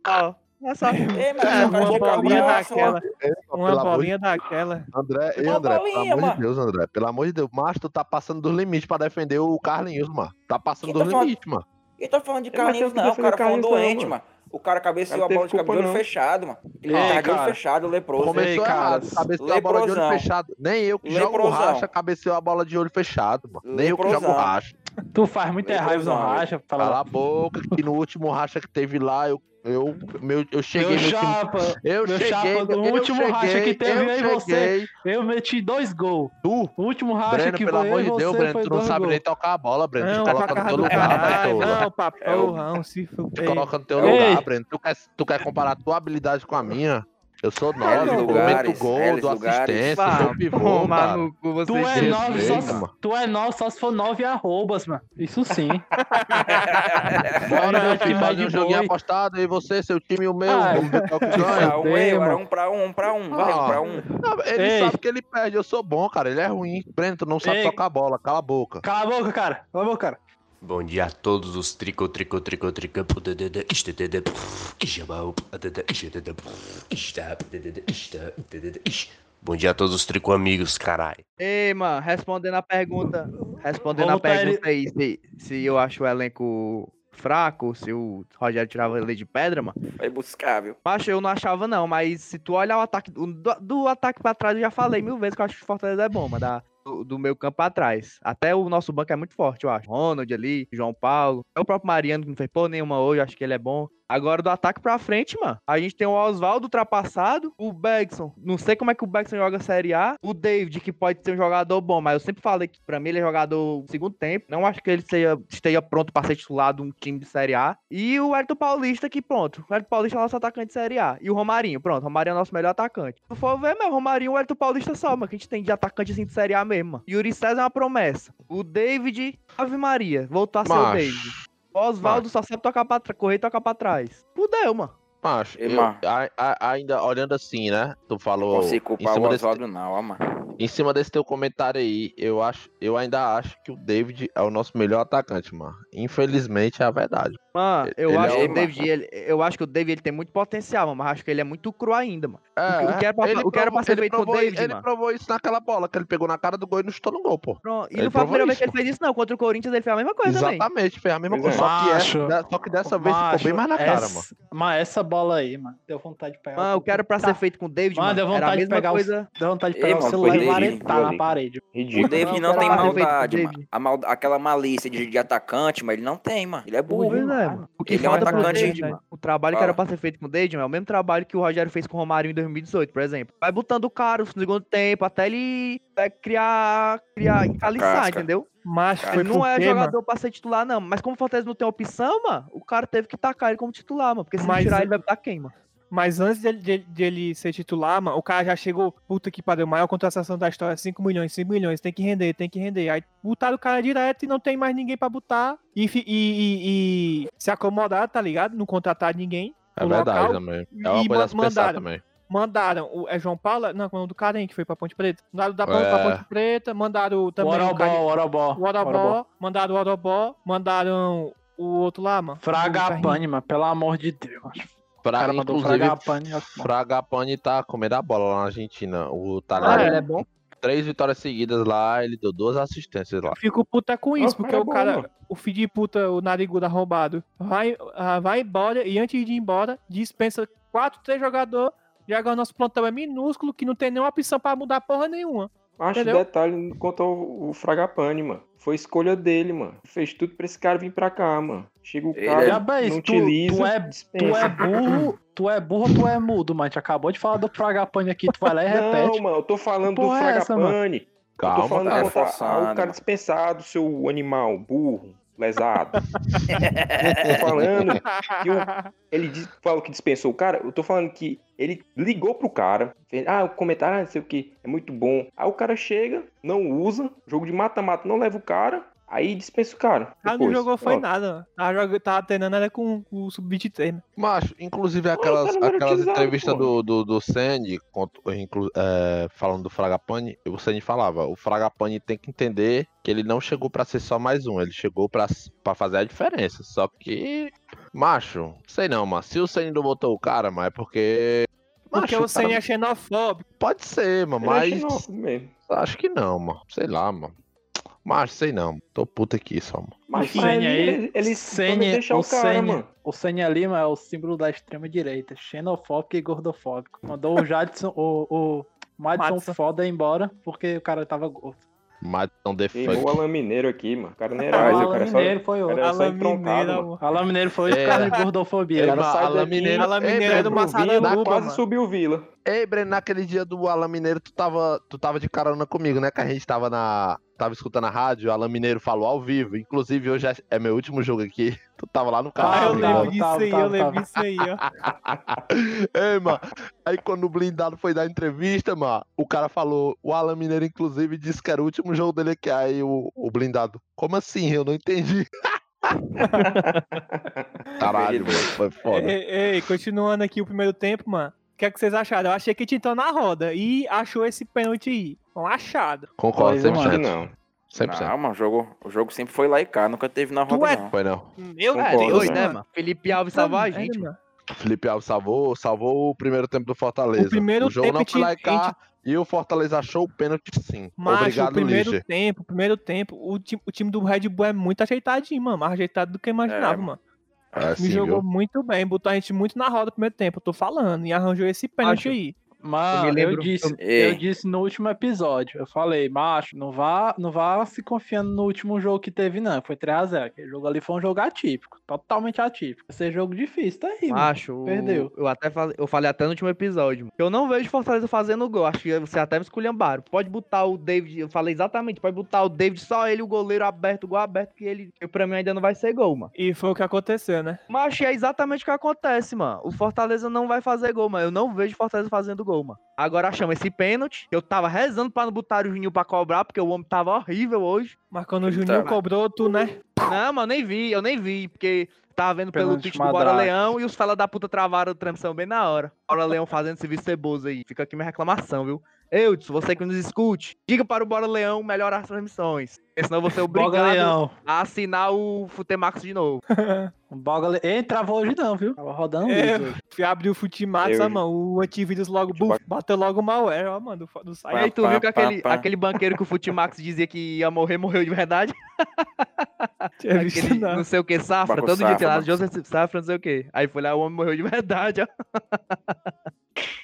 Ó, é só... Ei, mas É, uma bolinha braço, daquela. mano. Uma bolinha daquela. André, ei, Uma André, bolinha, pelo amor mano. de Deus, André. Pelo amor de Deus. Mas tu tá passando dos limites pra defender o Carlinhos, mano. Tá passando Quem dos tá falando? limites, mano. Eu tô falando de Carlinhos, não. O defender cara foi um doente, mano. O cara cabeceou Cara, a bola de não. fechado, mano. Ele Ei, tá de olho cara. fechado, leproso. Come- Começou Ei, cara, errado. Cabeceou a bola de olho leprosão. fechado. Nem eu que jogo Leprosão. racha, cabeceou a bola de olho fechado, mano. Nem eu que jogo Leprosão. racha. Tu faz muita Leprosão, raiva no racha. Cala Fala, a boca, que no último racha que teve lá, eu, eu, meu, eu cheguei meu chapa, Eu meu cheguei, chapa, eu último cheguei, racha que teve, eu eu você. eu meti dois gols. Tu, O último racha Breno, que pelo amor de Deus, Breno, tu não sabe gols. nem tocar a bola, Breno. Não, tu pra coloca no teu lugar. Baitola. Não, pra É o- porra, se Tu fuder. coloca no teu lugar, Breno. Tu quer, tu quer comparar a tua habilidade com a minha? Eu sou nove, Reles eu lugares, gol, dou lugares. assistência, sou pivô, tomar cara. no cu, você Tu é Respeita, nove só, mano. tu é nove só se for nove arrobas, mano. Isso sim. Bora, meu fazer de um joguinho boi. apostado aí, você, seu time e o meu. Ah, Vamos ver qual que ganha. Ah, um, Bem, eu, era mano. um pra um, um pra um. Vai, um pra um. Ele Ei. sabe que ele perde, eu sou bom, cara. Ele é ruim. Breno, tu não sabe Ei. tocar a bola, cala a boca. Cala a boca, cara. Cala a boca, cara. Bom dia a todos os trico, trico, trico, trico. Bom dia a todos os trico amigos, caralho. Ei, mano, respondendo a pergunta. Respondendo a pergunta aí, se, se eu acho o elenco fraco, se o Rogério tirava ele de pedra, mano. Vai buscar, viu? Macho, eu não achava, não, mas se tu olhar o ataque. Do, do ataque pra trás, eu já falei mil vezes que eu acho que o Fortaleza é bom, mano. Da, do, meu campo pra trás. Até o nosso banco é muito forte, eu acho. Ronald ali, João Paulo. É o próprio Mariano que não fez porra nenhuma hoje, acho que ele é bom. Agora do ataque pra frente, mano. A gente tem o Oswaldo ultrapassado, o Bergson. Não sei como é que o Bergson joga Série A. O David, que pode ser um jogador bom, mas eu sempre falei que pra mim ele é jogador do segundo tempo. Não acho que ele seja, esteja pronto pra ser titular de um time de Série A. E o Elton Paulista, que pronto. O Elton Paulista é o nosso atacante de Série A. E o Romarinho, pronto. O Romarinho é o nosso melhor atacante. Se for ver, meu, o Romarinho e o Elton Paulista só, mano. Que a gente tem de atacante assim de Série A mesmo, mano. Yuri César é uma promessa. O David, Ave Maria, voltou a ser o Macho. David. O Oswaldo só sabe tocar pra trás, correr e tocar pra trás. Fudeu, mano. Macho, eu- a- a- ainda olhando assim, né? Tu Não falou. consigo Em culpar o cima, desse, Oswaldo, não, ó, mano. Em cima desse teu comentário aí, eu acho, eu ainda acho que o David é o nosso melhor atacante, mano. Infelizmente é a verdade. Mano, eu Ele acho é que o- David, ele- eu acho que o David ele tem muito potencial, mano, mas acho que ele é muito cru ainda, mano. É, o que era pra- ele o que era pra ser feito com o David, Ele mano. provou isso naquela bola que ele pegou na cara do gol e não chutou no gol, pô. Pronto. E Ele não foi a provou primeira vez que ele fez isso, não. Contra o Corinthians ele fez a mesma coisa também. Exatamente, fez a mesma coisa. é. Só, que Macho, essa, só que dessa vez ficou bem mais na cara, essa, mano. Mas essa bola aí, mano, deu vontade de pegar. Mano, o que era pra Tá. ser feito com o David, Mano, mano, deu era a vontade de pegar coisa... o, deu vontade de pegar o mano, celular viu na parede. O Ridículo. David Não, não, tem o maldade, David. mano. A mal- Aquela malícia de, de atacante, mas ele não tem, mano. Ele é burro. Pois é, mano. O que Ele é um atacante- David, mano, o trabalho que era pra ser feito com o David, mano, é o mesmo trabalho que o Rogério fez com o Romário em 2018, por exemplo. Vai botando o cara no segundo tempo, até ele é, criar, criar, encaliçar, casca. entendeu? Macho, Cara, Ele não é jogador pra ser titular, não. Mas como o Fortaleza não tem opção, mano, o cara teve que tacar ele como titular, mano. Porque se Mas não tirar eu- ele, vai botar quem, mano? Mas antes dele, dele- dele ser titular, mano, o cara já chegou, puta que pariu, maior contratação da história, 5 milhões, 5 milhões, tem que render, tem que render. Aí botaram o cara direto e não tem mais ninguém pra botar. E, e, e- e se acomodar, tá ligado? Não contratar ninguém. É o verdade local, também. É uma e coisa a mandaram. também. Mandaram o é João Paulo, não, é o do Karen que foi pra Ponte Preta. Mandaram da É. pra Ponte Preta, mandaram O também o, Orobó, Cari- o Orobó. o Orobó, mandaram o Orobó, mandaram o outro lá, mano. Fragapane, mano, pelo amor de Deus. O Pra, cara mandou inclusive, Fragapane. Fragapane tá comendo a bola lá na Argentina. O Ah, Tanário, ele é bom? três vitórias seguidas lá, ele deu duas assistências lá. Fico puta com isso, o porque cara é o bom, cara, mano. o filho de puta, o narigudo arrombado, vai, ah, vai embora e antes de ir embora, dispensa quatro, três jogadores, já agora nosso plantão é minúsculo, que não tem nenhuma opção pra mudar porra nenhuma. Acho Entendeu? detalhe quanto ao, o Fragapane, mano. Foi escolha dele, mano. Fez tudo pra esse cara vir pra cá, mano. Chega o cara, é- Já bem, não tu, utiliza, tu, é, tu é burro, tu é burro ou tu é mudo, mano? A gente acabou de falar do Fragapane aqui, tu vai lá e Não, repete. mano, eu tô falando Que do porra é essa? Fragapane. eu tô Calma, falando cara. contra Forçando, o cara mano. dispensado, seu animal, burro, lesado. tô falando que o- ele diz, fala que dispensou o cara, eu tô falando que ele ligou pro cara, fez, ah, o comentário, ah, não sei o que, é muito bom. Aí o cara chega, não usa, jogo de mata-mata não leva o cara, aí dispensa o cara. Ah, não jogou foi nada, mano. Tava, joga- tava treinando era com o sub-23, né? Macho, inclusive aquelas, aquelas entrevistas do, do, do Sandy, é, falando do Fragapane, o Sandy falava, o Fragapane tem que entender que ele não chegou pra ser só mais um, ele chegou pra fazer a diferença. Só que, macho, sei não, mas se o Sandy não botou o cara, mas é porque... Porque macho, o Senna cara- é xenofóbico. Pode ser, mano, é mas mesmo. acho que não, mano. Sei lá, mano. Macho, sei não. Tô puto aqui só, mano. Mas O ele, aí- ele, ele Senna- também deixar o, o cara, Senna- mano. O Senna Lima é o símbolo da extrema direita, xenofóbico e gordofóbico. Mandou o Jadson, o, o Madison Madison. foda embora porque o cara tava gordo. Madison The Queimou o Fuck. Alan Mineiro aqui, mano. O cara nem era o mais, o Alan cara só... Mineiro foi outro. Era só Alan Mineiro, mano. Alan Mineiro foi É. por causa de gordofobia. Cara mano, sai Alan daqui, Mineiro. Alan Ei, Mineiro é do Breno, Massaranduba, Quase mano. subiu o Vila. Ei, Breno, naquele dia do Alan Mineiro, tu tava, tu tava de carona comigo, né? Que a gente tava na. Tava escutando a rádio, o Alan Mineiro falou ao vivo. Inclusive, hoje é- é meu último jogo aqui. Tu tava lá no carro. Ah, eu lembro disso tava, aí, tava, eu lembro disso aí, ó. Ei, mano. Aí quando o blindado foi dar entrevista, mano, o cara falou. O Alan Mineiro, inclusive, disse que era o último jogo dele aqui. Aí o, o blindado. Como assim? Eu não entendi. Caralho, mano. Foi foda. Ei, ei, continuando aqui o primeiro tempo, mano. O que é que vocês acharam? Eu achei que tinha então na roda e achou esse pênalti aí. Um achado. Concordo, é, que 100%. não. 100%. Não, mano, o jogo, o jogo sempre foi lá e cá, nunca teve na roda, é- não. Foi não. Meu Concordo, Deus, Doido, né, mano. Felipe Alves salvou a gente, É, mano. Felipe Alves salvou, salvou o primeiro tempo do Fortaleza. O primeiro jogo tempo não foi lá e cá. E o Fortaleza achou o pênalti sim. Macho, Obrigado, o primeiro Liger. tempo, o primeiro tempo, o time, o time do Red Bull é muito ajeitadinho, mano. Mais ajeitado do que eu imaginava, É, mano. É, Me sim, jogou viu? muito bem, botou a gente muito na roda no primeiro tempo, eu tô falando. E arranjou esse pênalti Acho. aí. Mano, Eu me eu, lembro- disse, Ei. eu disse no último episódio, eu falei, macho, não vá, não vá se confiando no último jogo que teve, não. Foi 3x0. Aquele jogo ali foi um jogo atípico, totalmente atípico. Esse é jogo difícil, tá aí, mano. Macho, Perdeu. Eu até falei, eu falei até no último episódio. mano. Eu não vejo Fortaleza fazendo gol. Acho que você até me esculhambaram. Pode botar o David. Eu falei exatamente. Pode botar o David só ele, o goleiro aberto, gol aberto, que ele, pra mim ainda não vai ser gol, mano. E foi o que aconteceu, né? Mas é exatamente o que acontece, mano. O Fortaleza não vai fazer gol, mano. Eu não vejo Fortaleza fazendo gol, mano. Agora chama esse pênalti. Eu tava rezando pra não botar o Juninho pra cobrar, porque o homem tava horrível hoje. Mas quando o. Juninho cobrou, tu, né? Não, mano, nem vi, eu nem vi, porque tava vendo pelo tweet do Bora. Leão e os fela da puta travaram a transmissão bem na hora. Bora Leão fazendo serviço ceboso aí. Fica aqui minha reclamação, viu? Eudson, você que nos escute, diga para o Bora Leão melhorar as transmissões. Porque senão eu vou ser Boga obrigado Leão. a assinar o Futemax de novo. Boga Le... Ei, travou hoje não, viu? Tava rodando É. hoje. Fui abrir o Futimax, Eu- mano. O antivírus logo, buf, bateu logo o malware, ó, mano, do, do E site. aí tu pá, viu que aquele, pá. aquele banqueiro que o Futimax dizia que ia morrer, morreu de verdade? Tinha visto, não. não sei o que, Safra, todo dia tem Safra, Joseph Safra, não sei o que. Aí foi lá, o homem morreu de verdade, ó.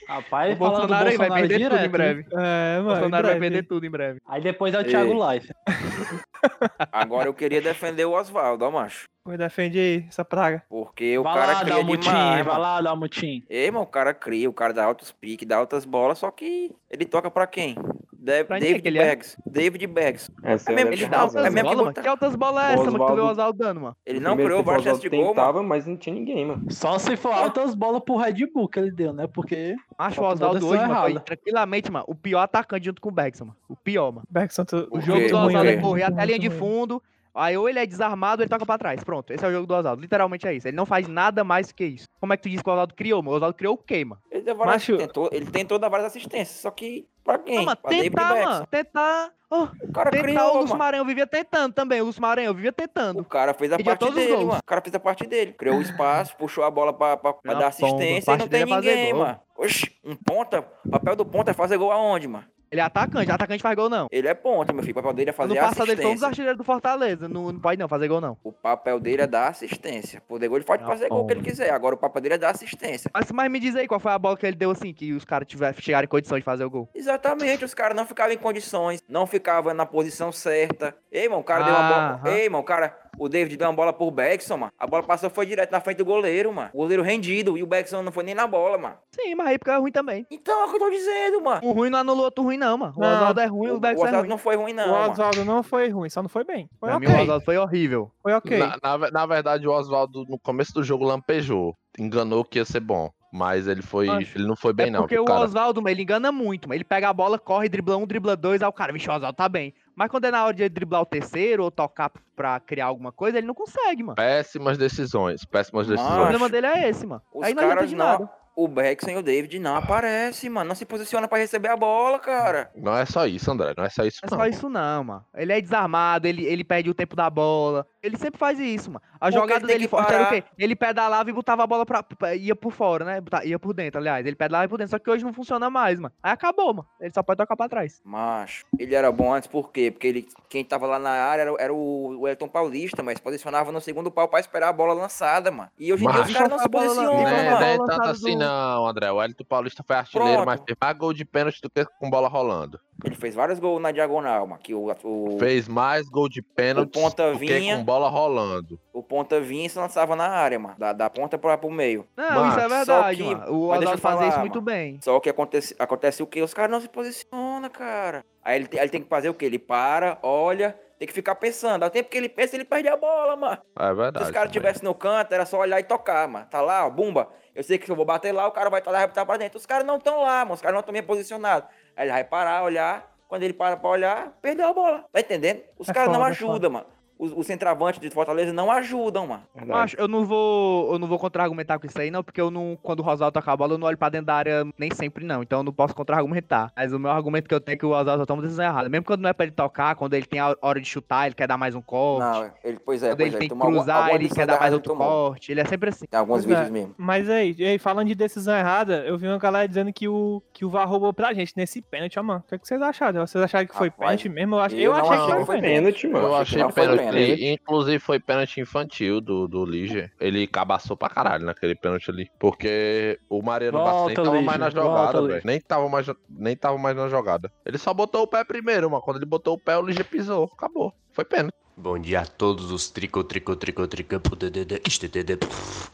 Rapaz, o Bolsonaro aí vai Bolsonaro perder tudo em direto, breve. É, O mano. Bolsonaro vai perder tudo em breve. Aí depois é o. Thiago Life. Agora eu queria defender o Oswaldo, ó, macho. Pois defende aí essa praga. Porque o vai cara lá, cria um mutim, demais, vai lá, dá um mutim. Ei, mano, o cara cria, o cara dá altos piques, dá altas bolas, só que ele toca pra quem? Da- Pra quem David que ele é? Beggs. David Beggs. Essa É ele dá- é Altas bolas, mano. Que altas bolas é essa, mano? Que tu vê o Oswaldo- Oswaldo dando, mano? Ele não criou várias chances de gol, mano. tentava, mas não tinha ninguém, mano. Só se for altas bolas pro Red Bull que ele deu, né? Porque. Acho o Oswaldo decisão hoje, mano, foi tranquilamente, mano, o pior atacante junto com o Bergson, mano. O pior, mano. Bergson, tu- O jogo do Oswaldo é correr até a linha de fundo. Aí ou ele é desarmado ou ele toca pra trás. Pronto, esse é o jogo do Oswaldo. Literalmente é isso. Ele não faz nada mais que isso. Como é que tu diz que o Oswaldo criou, mano? O Oswaldo criou o quê, mano? Ele, deu várias, Macho- tentou, ele tentou dar várias assistências, só que pra quem? Não, pra tentar, mano. Tentar. Oh, O cara tentar criou, o Lúcio. Maranhão vivia tentando também. O Lúcio Maranhão vivia O tentando. cara fez a parte dele, mano. O cara fez a parte dele. Criou o espaço, puxou a bola pra, pra, pra dar assistência e parte não tem é ninguém, mano. Oxi, um ponta. O papel do ponta é fazer gol aonde, mano? Ele é atacante. Atacante faz gol, não. Ele é ponta, meu filho. O papel dele é No fazer passado ele foi um dos assistência. artilheiros do Fortaleza. Não, não pode não fazer gol, não. O papel dele é dar assistência. Poder gol ele pode Ah, fazer gol o que ele quiser. Agora o papel dele é dar assistência. Mas, mas me diz aí qual foi a bola que ele deu assim, que os caras chegaram em condição de fazer o gol. Exatamente, os caras não ficavam em condições, não ficavam na posição certa. Ei, mano, o cara deu uma bola. Aham. Ei, mano, o cara. O David deu uma bola pro Beckson, mano. A bola passou foi direto na frente do goleiro, mano. O goleiro rendido. E o Beckson não foi nem na bola, mano. Sim, mas aí porque é ruim também. Então é o que eu tô dizendo, mano. Um ruim não anula o outro ruim, não, mano. O Não, Oswaldo é ruim, o, O, Bergson é Oswaldo ruim. não foi ruim, não. o. Oswaldo não foi ruim, só não foi bem. Foi Pra mim, o Oswaldo foi horrível. Foi ok. Na, na, na verdade, o Oswaldo, no começo do jogo, lampejou. Enganou que ia ser bom. Mas ele foi. Acho. Ele não foi bem, é não. porque o cara? Oswaldo, mano, ele engana muito, mano. Ele pega a bola, corre, dribla um, dribla dois, aí o cara, vixe, o Oswaldo tá bem. Mas quando é na hora de driblar o terceiro ou tocar pra criar alguma coisa, ele não consegue, mano. Péssimas decisões. Péssimas Mano, O decisões. problema dele é esse, mano. Os aí não adianta caras de não. nada. O Beckson e o David não aparecem, mano. Não se posiciona pra receber a bola, cara. Não é só isso, André. Não é só isso, É não. só isso não, mano. Ele é desarmado, ele, ele perde o tempo da bola. Ele sempre faz isso, mano. A Porque jogada dele forte era o parar. quê? Ele pedalava e botava a bola pra, ia por fora, né? Ia por dentro, aliás. Ele pedalava e por dentro. Só que hoje não funciona mais, mano. Aí acabou, mano. Ele só pode tocar pra trás. Macho, ele era bom antes por quê? Porque ele, quem tava lá na área era, era o, o Elton Paulista, mas posicionava no segundo pau pra esperar a bola lançada, mano. E hoje em dia os caras não se posicionam, Não, Não é, mano. não é tanto assim, do- não, André. O Elton Paulista foi artilheiro, mas Pronto. fez mais gol de pênalti do que com bola rolando. Ele fez vários gols na diagonal, mano. Que o, o, Fez mais gol de pênalti ponta do que vinha. com bola rolando. o ponta vinha e se lançava na área, mano. Da, da ponta pra, pro meio. Não, Mano, isso é verdade, que- mano. O mas deixa eu Oswaldo fazia isso muito mano. bem. Só que acontece, acontece o quê? Os caras não se posicionam, cara. Aí ele, aí ele tem que fazer o quê? Ele para, olha, tem que ficar pensando. Ao tempo que ele pensa, ele perde a bola, mano. É Se verdade. os caras estivessem no canto, era só olhar e tocar, mano. Tá lá, ó, bumba. Eu sei que se eu vou bater lá, o cara vai estar lá e vai botar pra dentro. Os caras não estão lá, mano. Os caras não estão bem posicionados. Aí ele vai parar, olhar. Quando ele para pra olhar, perdeu a bola. Tá entendendo? Os É caras não é ajudam, mano. Os, os centravantes de Fortaleza não ajudam, mano. Macho, eu não vou, eu não vou contra-argumentar com isso aí, não, porque eu não, quando o Rosal toca a bola, eu não olho pra dentro da área nem sempre, não. Então eu não posso contra-argumentar. Mas o meu argumento que eu tenho é que o Rosal só toma decisão errada. Mesmo quando não é pra ele tocar, quando ele tem a hora de chutar, ele quer dar mais um corte. Não, ele, pois é, quando pois ele é. tem que cruzar, alguma ele quer dar mais outro tomou. corte. Ele é sempre assim. Tem alguns Pois é. vídeos mesmo. Mas aí, e aí, falando de decisão errada, eu vi uma galera dizendo que o, que o VAR roubou pra gente nesse pênalti, ó, mano. O que, é que vocês acharam? Vocês acharam que foi Rapaz, pênalti mesmo? Eu, ach... eu eu não achei que achei foi pênalti. Pênalti, mano. Eu acho achei que não foi pênalti. pênalti. Inclusive foi pênalti infantil do, do Lige. Ele cabaçou pra caralho naquele pênalti ali. Porque o Mariano Bastos nem tava Lige, mais na jogada, velho. Nem tava, mais, nem tava mais na jogada. Ele só botou o pé primeiro, mas quando ele botou o pé, o Lige pisou. Acabou. Foi pênalti. Bom dia a todos os trico, trico, trico,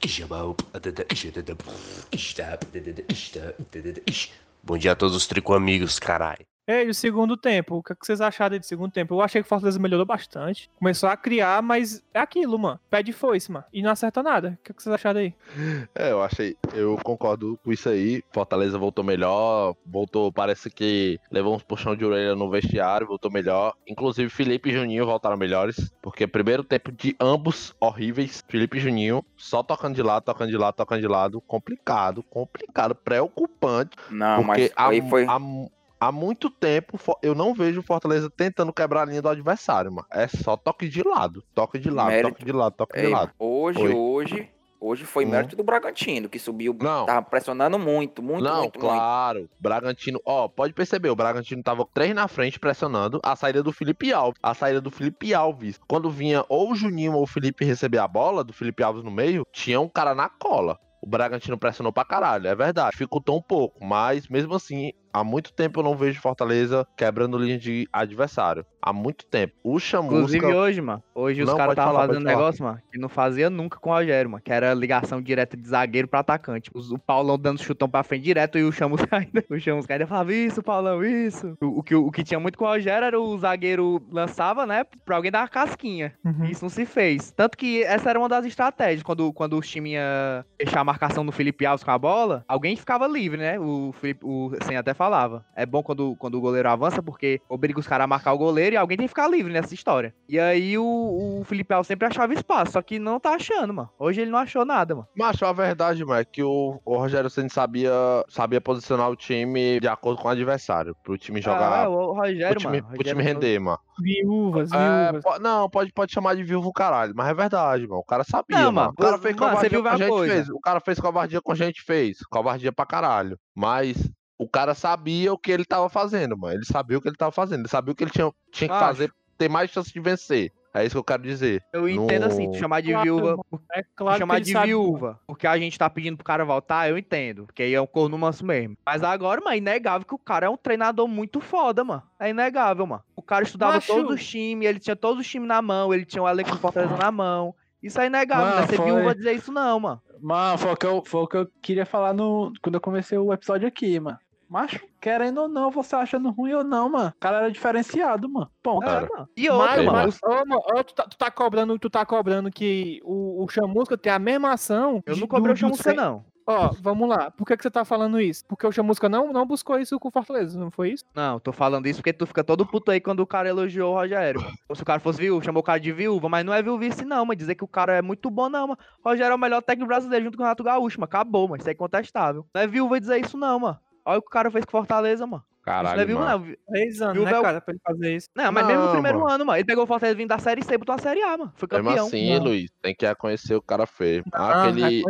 ijabau, ista, ista, ish. Bom dia a todos os trico amigos, carai. Ei, o segundo tempo, o que, é vocês acharam aí do segundo tempo? Eu achei que o Fortaleza melhorou bastante. Começou a criar, mas é aquilo, mano. Pé de foice, mano. E não acerta nada. O que, é que vocês acharam aí? É, eu achei, eu concordo com isso aí. Fortaleza voltou melhor, voltou, parece que levou uns puxão de orelha no vestiário, voltou melhor. Inclusive Felipe e Juninho voltaram melhores, porque primeiro tempo de ambos horríveis. Felipe e Juninho só tocando de lado, tocando de lado, tocando de lado, complicado, complicado, preocupante, Não, porque mas aí foi. há, há muito tempo eu não vejo o Fortaleza tentando quebrar a linha do adversário, mano. É só toque de lado, toque de lado, Mérito. toque de lado, toque de Ei, lado. hoje, Oi. hoje, hoje foi Hum. mérito do Bragantino, que subiu, Não. tava pressionando muito, muito, não, muito, muito. claro. Bragantino, ó, pode perceber, o Bragantino tava três na frente pressionando a saída do Felipe Alves. A saída do Felipe Alves. Quando vinha ou o Juninho ou o Felipe receber a bola, do Felipe Alves no meio, tinha um cara na cola. O Bragantino pressionou pra caralho, é verdade. Dificultou um pouco, mas mesmo assim, há muito tempo eu não vejo Fortaleza quebrando linha de adversário. Há muito tempo. O Chamusca. Inclusive hoje, mano. Hoje os caras estavam falar, fazendo um falar. negócio, mano, que não fazia nunca com o Rogério, mano. Que era ligação direta de zagueiro pra atacante. O Paulão dando chutão pra frente direto e o Chamusca ainda. O Chamusca ainda falava isso, Paulão, isso. O, o que, o que tinha muito com o Rogério era o zagueiro lançava, né? Pra alguém dar uma casquinha. Uhum. Isso não se fez. Tanto que essa era uma das estratégias. Quando, quando os times ia fechar a marcação no Felipe Alves com a bola, alguém ficava livre, né? O Felipe, o Sen até falava. É bom quando, quando o goleiro avança, porque obriga os caras a marcar o goleiro e alguém tem que ficar livre nessa história. E aí o, o Felipe Alves sempre achava espaço, só que não tá achando, mano. Hoje ele não achou nada, mano. Macho, a verdade, mano, é que o, o Rogério Ceni sabia, sabia posicionar o time de acordo com o adversário. Pro time jogar. Ah, é, o Rogério, pro time, mano. pro time Rogério- render, mano. Viúvas, É, viúvas. não, pode, pode chamar de viúvo caralho, mas é verdade, mano. O cara sabia, Não, mano. O cara você- fez mano, covardia com a gente, coisa. fez. O cara fez covardia com a gente, fez. Covardia pra caralho. Mas o cara sabia o que ele tava fazendo, mano. Ele sabia o que ele tava fazendo. Ele sabia o que ele tinha, tinha que Macho. fazer, ter mais chance de vencer. É isso que eu quero dizer. Eu entendo assim, tu No- chamar de Claro, viúva. É claro chamar de sabe. viúva, porque a gente tá pedindo pro cara voltar, eu entendo. Porque aí é um corno manso mesmo. Mas agora, mano, é inegável que o cara é um treinador muito foda, mano. É inegável, mano. O cara estudava Macho. todos os times, ele tinha todos os times na mão, ele tinha o elenco do Fortaleza na mão. Isso é inegável, Mano, não é ser foi- viúva dizer isso não, mano. Mano, foi o, que eu, foi o que eu queria falar no, quando eu comecei o episódio aqui, mano. Macho, querendo ou não, você achando ruim ou não, mano. O cara era diferenciado, mano. Ponto. Cara. É, mano. E outra, Mas, mano. mas, ô, mano, ô, tu, tá, tu tá cobrando, tu tá cobrando que o, o Chamusca tem a mesma ação. Eu de- não cobrei o chamusca, Sen- não. Ó, vamos lá. Por que, que você tá falando isso? Porque o Chamusca não, não buscou isso com o Fortaleza, não foi isso? Não, tô falando isso porque tu fica todo puto aí quando o cara elogiou o Rogério. Ou se o cara fosse viúva, chamou o cara de viúva, mas não é viúvice não, mas dizer que o cara é muito bom não, mano. Rogério é o melhor técnico brasileiro junto com o Renato Gaúcho, mano. Acabou, mano. Isso é incontestável. Não é viúva dizer isso não, mano. Olha o que o cara fez com Fortaleza, mano. não é Caralho, viúva mano. não. Três anos, Viúva né, o- cara, pra ele fazer isso. Não, mas mesmo no Não, primeiro mano. ano, mano. Ele pegou o Fortaleza vindo da Série C e botou a Série A, mano. Foi Mesmo campeão. assim, Não. Luiz, tem que reconhecer o que o cara fez. Ah, Aquele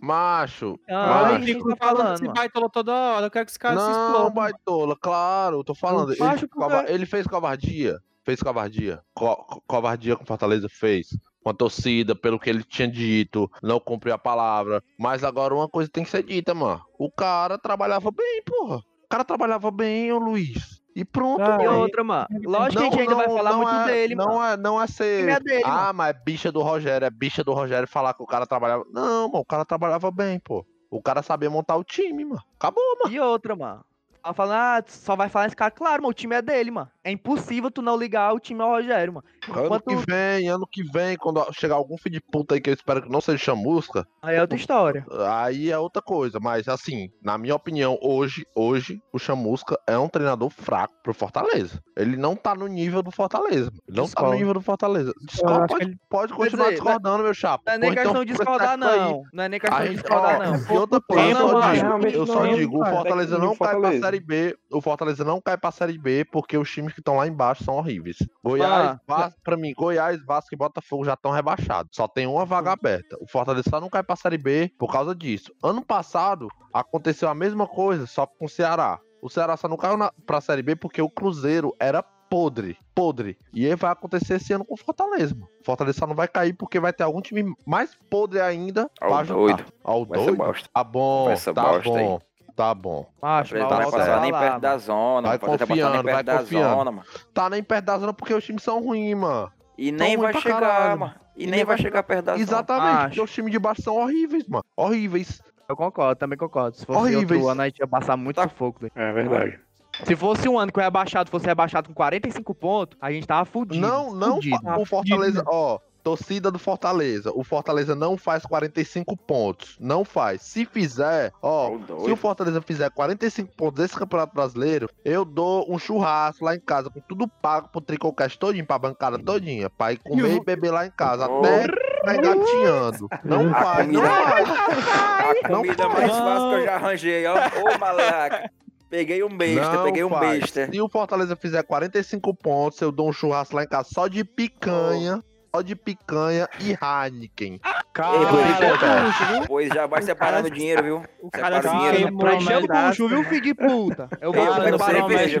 macho. Ah, macho. Fico tá falando falando, esse mano. baitola toda hora, eu quero que esse cara se Não, exploda. baitola, claro, eu tô falando. Ele, Macho, cova- ele fez covardia. Fez covardia. Co- co- covardia com Fortaleza fez. Com a torcida, pelo que ele tinha dito, não cumpriu a palavra. Mas agora uma coisa tem que ser dita, mano. O cara trabalhava bem, porra. O cara trabalhava bem, ô Luiz. E pronto, Ah, E outra, mano. Lógico que a gente ainda vai falar muito é, dele, não mano. É, não é O time ser. é dele, ah, mano. mas é bicha do Rogério, é bicha do Rogério falar que o cara trabalhava. Não, mano, o cara trabalhava bem, pô. O cara sabia montar o time, mano. Acabou, mano. E outra, mano. Ela falando, ah, só vai falar esse cara. Claro, mano, o time é dele, mano. É impossível tu não ligar o time ao Rogério, mano. Ano Enquanto- que vem, ano que vem, quando chegar algum filho de puta aí que eu espero que não seja chamusca, Aí é outra história. aí é outra coisa. Mas assim, na minha opinião, hoje, hoje, o chamusca é um treinador fraco pro Fortaleza. Ele não tá no nível do Fortaleza. Ele não tá Discordo. no nível do Fortaleza. Acho pode, ele- pode continuar dizer, discordando, meu chapa. Não é nem Ou então questão de fica discordar, quieto aí. não. Não é nem questão A de discordar, ó, não. e outra coisa, eu só digo, eu só não, digo, o. Fortaleza não cai pra Fortaleza. Série B, o Fortaleza não cai pra Série B porque os times que estão lá embaixo são horríveis. Goiás, Ah, Vasco, pra mim, Goiás, Vasco e Botafogo já estão rebaixados. Só tem uma vaga aberta. O Fortaleza só não cai pra Série B por causa disso. Ano passado, aconteceu a mesma coisa, só com o Ceará. O Ceará só não caiu na, pra Série B porque o Cruzeiro era podre, podre. E aí vai acontecer esse ano com o Fortaleza, mano. O Fortaleza só não vai cair porque vai ter algum time mais podre ainda Ao pra doido. Ao Vai doido? bosta. Tá bom, tá bosta bom, tá bom. Macho, Ele mas não vai a passar nem perto da mano. zona. Vai confiando, vai confiando. zona, mano. Tá nem perto da zona porque os times são ruins, mano. E nem ruim vai chegar, caralho. mano. E nem vai chegar perto da zona. Exatamente, Acho. porque os times de baixo são horríveis, mano. Horríveis. Eu concordo, também concordo. Se fosse Horríveis. outro ano, a gente ia passar muito Tá. sufoco, velho. É verdade. Se fosse um ano que o rebaixado fosse rebaixado com 45 pontos, a gente tava fudido. Não, não, fudido. o Fortaleza, ó, torcida do Fortaleza. O Fortaleza não faz 45 pontos. Não faz. Se fizer, ó, Ô, se o. Fortaleza fizer 45 pontos desse Campeonato Brasileiro, eu dou um churrasco lá em casa, com tudo pago pro Tricocast todinho, pra bancada todinha, pra ir comer e beber lá em casa, Ô. até tá engatinhando. Não faz, não faz. A Não comida mais fácil que eu já arranjei, ó. Ô, malaca. Peguei um besta, Não peguei um faz. besta. Se o Fortaleza fizer 45 pontos, eu dou um churrasco lá em casa só de picanha. Só de picanha e Heineken. Ei, Caralho, Pois já vai separando o dinheiro, viu? O cara Separa o se dinheiro. queimou Pra no encher o pedaço. bucho, viu, filho de puta? Eu vou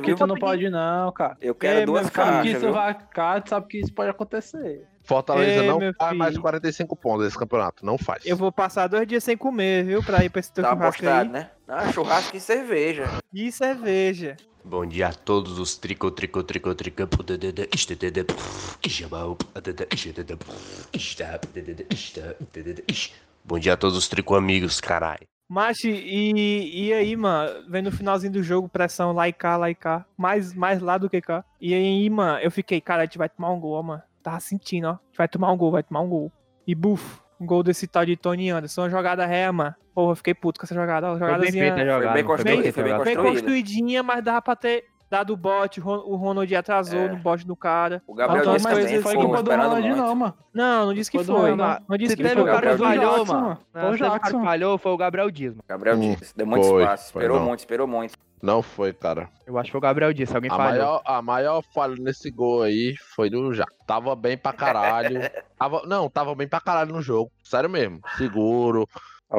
que viu? tu não pode não, cara. Eu quero Ei, duas meu, sabe que caixas, isso vai, cara, tu sabe que isso pode acontecer. Fortaleza Ei, não faz mais de filho. 45 pontos nesse campeonato. Não faz. Eu vou passar dois dias sem comer, viu? Pra ir pra esse teu Tá churrasco apostado, aí. né? Ah, churrasco e cerveja. E cerveja. Bom dia a todos os trico, trico, trico, trico. Bom dia a todos os trico amigos, caralho. Macho, e, e aí, mano, vendo no finalzinho do jogo, pressão lá e cá, lá e cá. Mais, mais lá do que cá. E aí, mano, eu fiquei, cara, a gente vai tomar um gol, ó, mano. Tava sentindo, ó. A gente vai tomar um gol, vai tomar um gol. E buf, um gol desse tal de Tony Anderson. Uma jogada ré, mano. Porra, eu fiquei puto com essa jogada. Foi bem feita jogada. bem foi construída, bem construída. construidinha, mas dava pra ter dado o bote. O Ron- o Ronald atrasou É. no bote do cara. O Gabriel Então, disse mas também, foi culpa do Ronald, muito. não, mano. Não, não disse que Foi do foi. Ronaldo. Não, não disse Se que teve foi. o cara falhou, Jackson, mano. Não, Foi o se teve o cara que Jackson. falhou foi o Gabriel Dias, mano. Gabriel Hum, disse. Deu muito foi, espaço. foi Esperou não. muito, esperou muito. Não foi, cara. Eu acho que foi o Gabriel Dias, se alguém A falhou. maior, a maior falha nesse gol aí foi do Jack. Tava bem pra caralho. Tava, não, tava bem pra caralho no jogo. Sério mesmo. Seguro.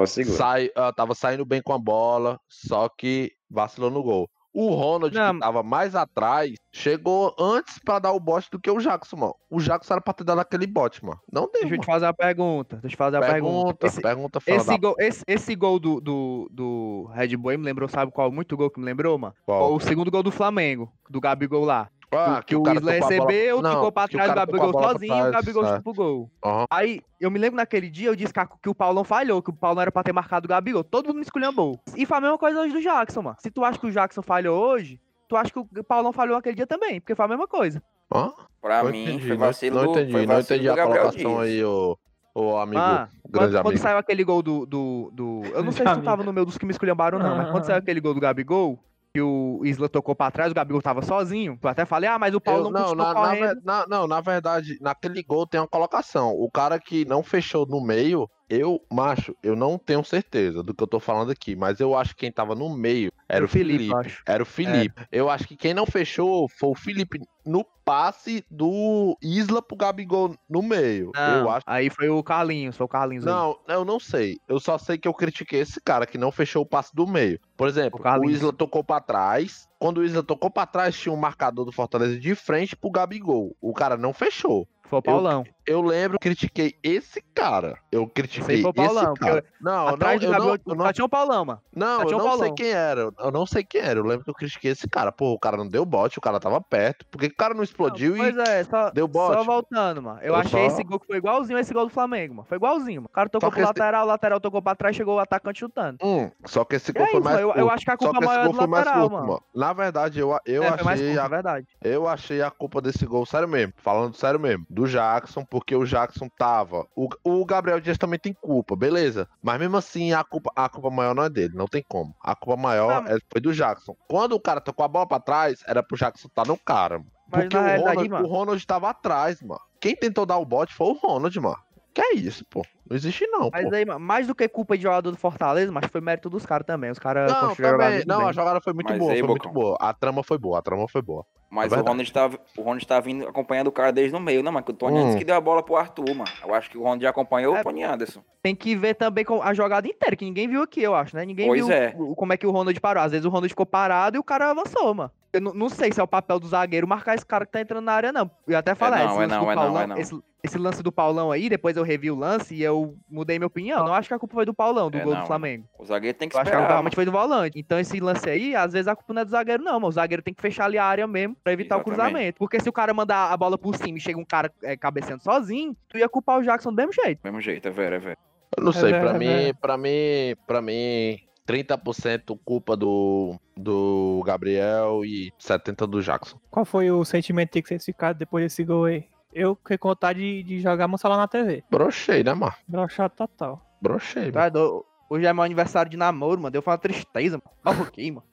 Segura. Sai, ah, tava saindo bem com a bola, só que vacilou no gol. O Ronald, Não. que tava mais atrás, chegou antes pra dar o bote do que o Jackson, mano. O Jackson era pra ter dado aquele bote, mano. Não deu, Deixa eu te mano. fazer uma pergunta. Deixa eu te fazer uma pergunta. Pergunta, Esse, pergunta esse da gol, esse, esse gol do, do, do Red Bull aí me lembrou, sabe qual? Muito gol que me lembrou, mano? qual? O segundo gol do Flamengo, do Gabigol lá. Ah, que, o cara Isla bola- recebeu, Não, ficou pra que o trás do Gabigol sozinho o Gabigol é. chutou pro gol. Aham. Aí, eu me lembro naquele dia, eu disse que, a- que o Paulão falhou, que o Paulo não era pra ter marcado o Gabigol. Todo mundo me esculhambou. E foi a mesma coisa hoje do Jackson, mano. Se tu acha que o Jackson falhou hoje, tu acha que o Paulão falhou aquele dia também, porque foi a mesma coisa. Hã? Pra Não mim, entendi, foi não- vacilo não entendi, foi não vacilo entendi a colocação aí, ô, ô amigo, Ah, grande quando, quando amigo. saiu aquele gol do, do, do- Eu não sei se tu tava no meio dos que me esculhambaram, não, mas quando saiu aquele gol do Gabigol, que o Isla tocou pra trás, o Gabigol tava sozinho. Eu até falei, ah, mas o Paulo Eu- não, não, na, na correndo. na- não, na verdade, naquele gol tem uma colocação. O cara que não fechou no meio, eu, macho, eu não tenho certeza do que eu tô falando aqui, mas eu acho que quem tava no meio era o Felipe. eu acho. Era o Felipe. Eu acho que quem não fechou foi o Felipe no passe do Isla pro Gabigol no meio. eu Não, acho. Aí foi o Carlinhos, foi o Carlinhos aí. Não, eu não sei. Eu só sei que eu critiquei esse cara que não fechou o passe do meio. Por exemplo, O o. Isla tocou pra trás. Quando o Isla tocou pra trás, tinha um marcador do Fortaleza de frente pro Gabigol. O cara não fechou. Foi o Paulão. Eu lembro, critiquei esse cara. Eu critiquei foi o Paulão, esse cara. Não, não, Atrás eu não, eu não, só tinha o Paulão, mano. não, eu não sei Paulão. quem era. Eu não sei quem era. Eu lembro que eu critiquei esse cara. Pô, o cara não deu bote, o cara tava perto. Por que o cara não explodiu Pois e é, só, deu bote? só voltando, mano. Eu Eu achei só- esse gol que foi igualzinho a esse gol do Flamengo, mano. Foi igualzinho, mano. O cara tocou pro esse- lateral, o lateral tocou pra trás, chegou o atacante chutando. Hum, só que esse gol é foi isso, mais eu- eu curto. acho que a culpa maior é do lateral, curto, mano. Na verdade, eu, eu é, achei curto, a verdade. Eu achei a culpa desse gol, sério mesmo, falando sério mesmo, do Jackson, porque o Jackson tava. O, o Gabriel Dias também tem culpa, beleza. Mas mesmo assim, a culpa, a culpa maior não é dele, não tem como. A culpa maior é- foi do Jackson. Quando o cara tocou a bola pra trás, era pro Jackson estar no cara, Porque o, Ronald, o Ronald tava atrás, mano. Quem tentou dar o bote foi o Ronald, mano. Que é isso, pô. Não existe não, Mas pô. aí, mano, mais do que culpa de jogador do Fortaleza, mas foi mérito dos caras também. Os caras Não, construíram a jogada também, não, bem. a jogada foi muito Mas boa, aí, foi muito boa. A trama foi boa, a trama foi boa. Mas É o. Ronald tava, o Ronald tava vindo acompanhando o cara desde no meio, não, mas que o Tony Hum. Anderson que deu a bola pro Arthur, mano. Eu acho que o Ronald já acompanhou É. o Tony Anderson. Tem que ver também a jogada inteira, que ninguém viu aqui, eu acho, né? Ninguém Pois viu é. o- como é que o Ronald parou. Às vezes o Ronald ficou parado e o cara avançou, mano. Eu não, não sei se é o papel do zagueiro marcar esse cara que tá entrando na área, não. Eu até falei, não, esse, é lance não, do é não, Paulão, é não. Esse, esse lance do Paulão aí, depois eu revi o lance e eu mudei minha opinião. Não acho que a culpa foi do Paulão, do É gol não, do é Flamengo. O zagueiro tem que Eu acho que a esperar. culpa mano. realmente foi do volante. Então esse lance aí, às vezes a culpa não é do zagueiro, não, mano. O zagueiro tem que fechar ali a área mesmo pra evitar Exatamente. o cruzamento. Porque se o cara mandar a bola por cima e chega um cara é, cabeceando sozinho, tu ia culpar o Jackson do mesmo jeito. Mesmo jeito, é velho, é velho. Eu não sei, É, pra é, mim, é. pra mim, pra mim, 30% culpa do, do Gabriel e 70% do Jackson. Qual foi o sentimento que vocês ficaram depois desse gol aí? Eu fiquei com vontade de, de jogar Monsalão na TV. Brochei, né, mano? Brochado total. Brochei, é doido? Hoje é meu aniversário de namoro, mano. Deu uma tristeza, mano. Olha aqui, mano.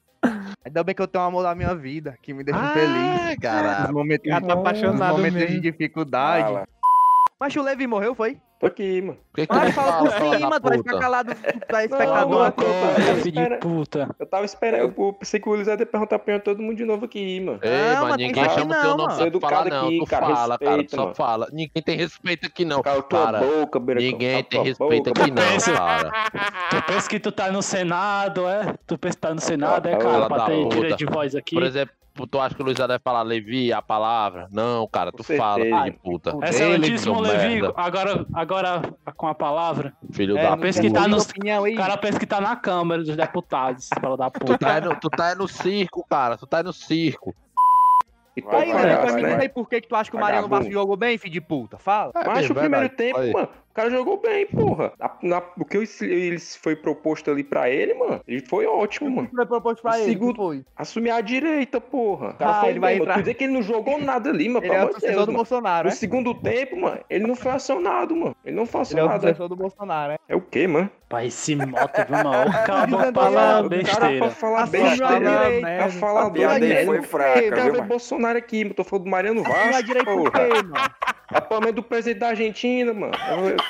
Ainda bem que eu tenho um amor da minha vida, que me deixa feliz. Ai, caralho. Nos momentos, Já tá nos apaixonado momentos de mesmo. dificuldade. Fala. Mas o Levi morreu, foi? Tô aqui, mano. Por que que Mas fala por cima, tu vai ficar calado, tu Não, espectador. mano, Acorda, eu tava filho de esperando- puta. Eu tava esperando. Eu pensei que o Luiz ia perguntar pra todo mundo de novo aqui, mano. Ei, Não, mas ninguém chama não, teu nome pra falar, não. aqui, Tu cara, fala, cara, respeita, tu só mano. fala. Ninguém tem respeito aqui, não. Cala tua Cara, boca, ninguém tem respeito boca, aqui, não, cara. Tu pensa que tu tá no Senado, é? Tu pensa que tá no Senado, é, cara, pra ter direito de voz aqui. Por exemplo, tu acha que o Luiz já deve falar Levi, a palavra? Não, cara, tu Com fala, filho de puta. Excelentíssimo seu Levi, merda. agora, agora com a palavra. Filho É, da não pensa puta. que tá nos-. O cara pensa que tá na Câmara dos Deputados, fala da Tu puta. tá, aí no, tu tá aí no circo, cara. Tu tá aí no circo. E tu Aí, mas me vai. diz aí por que, que tu acha que o Mariano. Vasco jogou bem, filho de puta? Fala. É Mas o primeiro tempo, Aí. mano, o cara jogou bem, porra. A- na- o que ele, ele foi proposto ali pra ele, mano, ele foi ótimo, mano. Foi proposto pra O ele, segundo- foi? Assumir a direita, porra. O cara Ah, foi ele vai mano. entrar- Tu dizer que ele não jogou nada ali, mano, Ele é o amor de Deus, do mano. Bolsonaro, No é? segundo tempo, mano, ele não foi acionado, mano. Ele não foi Ele é o acionado. né? torcedor do Bolsonaro, é? É o quê, mano? Pai, esse moto, viu, mano? O cara dizendo fala aí, ó, O cara pra besteira. falar besteira. direita. Pra falar besteira. foi Eu fraca, viu, ver mano? Bolsonaro aqui, eu tô falando do Mariano Vasco, direita por porra. quê, mano? É pelo do presidente da Argentina, mano.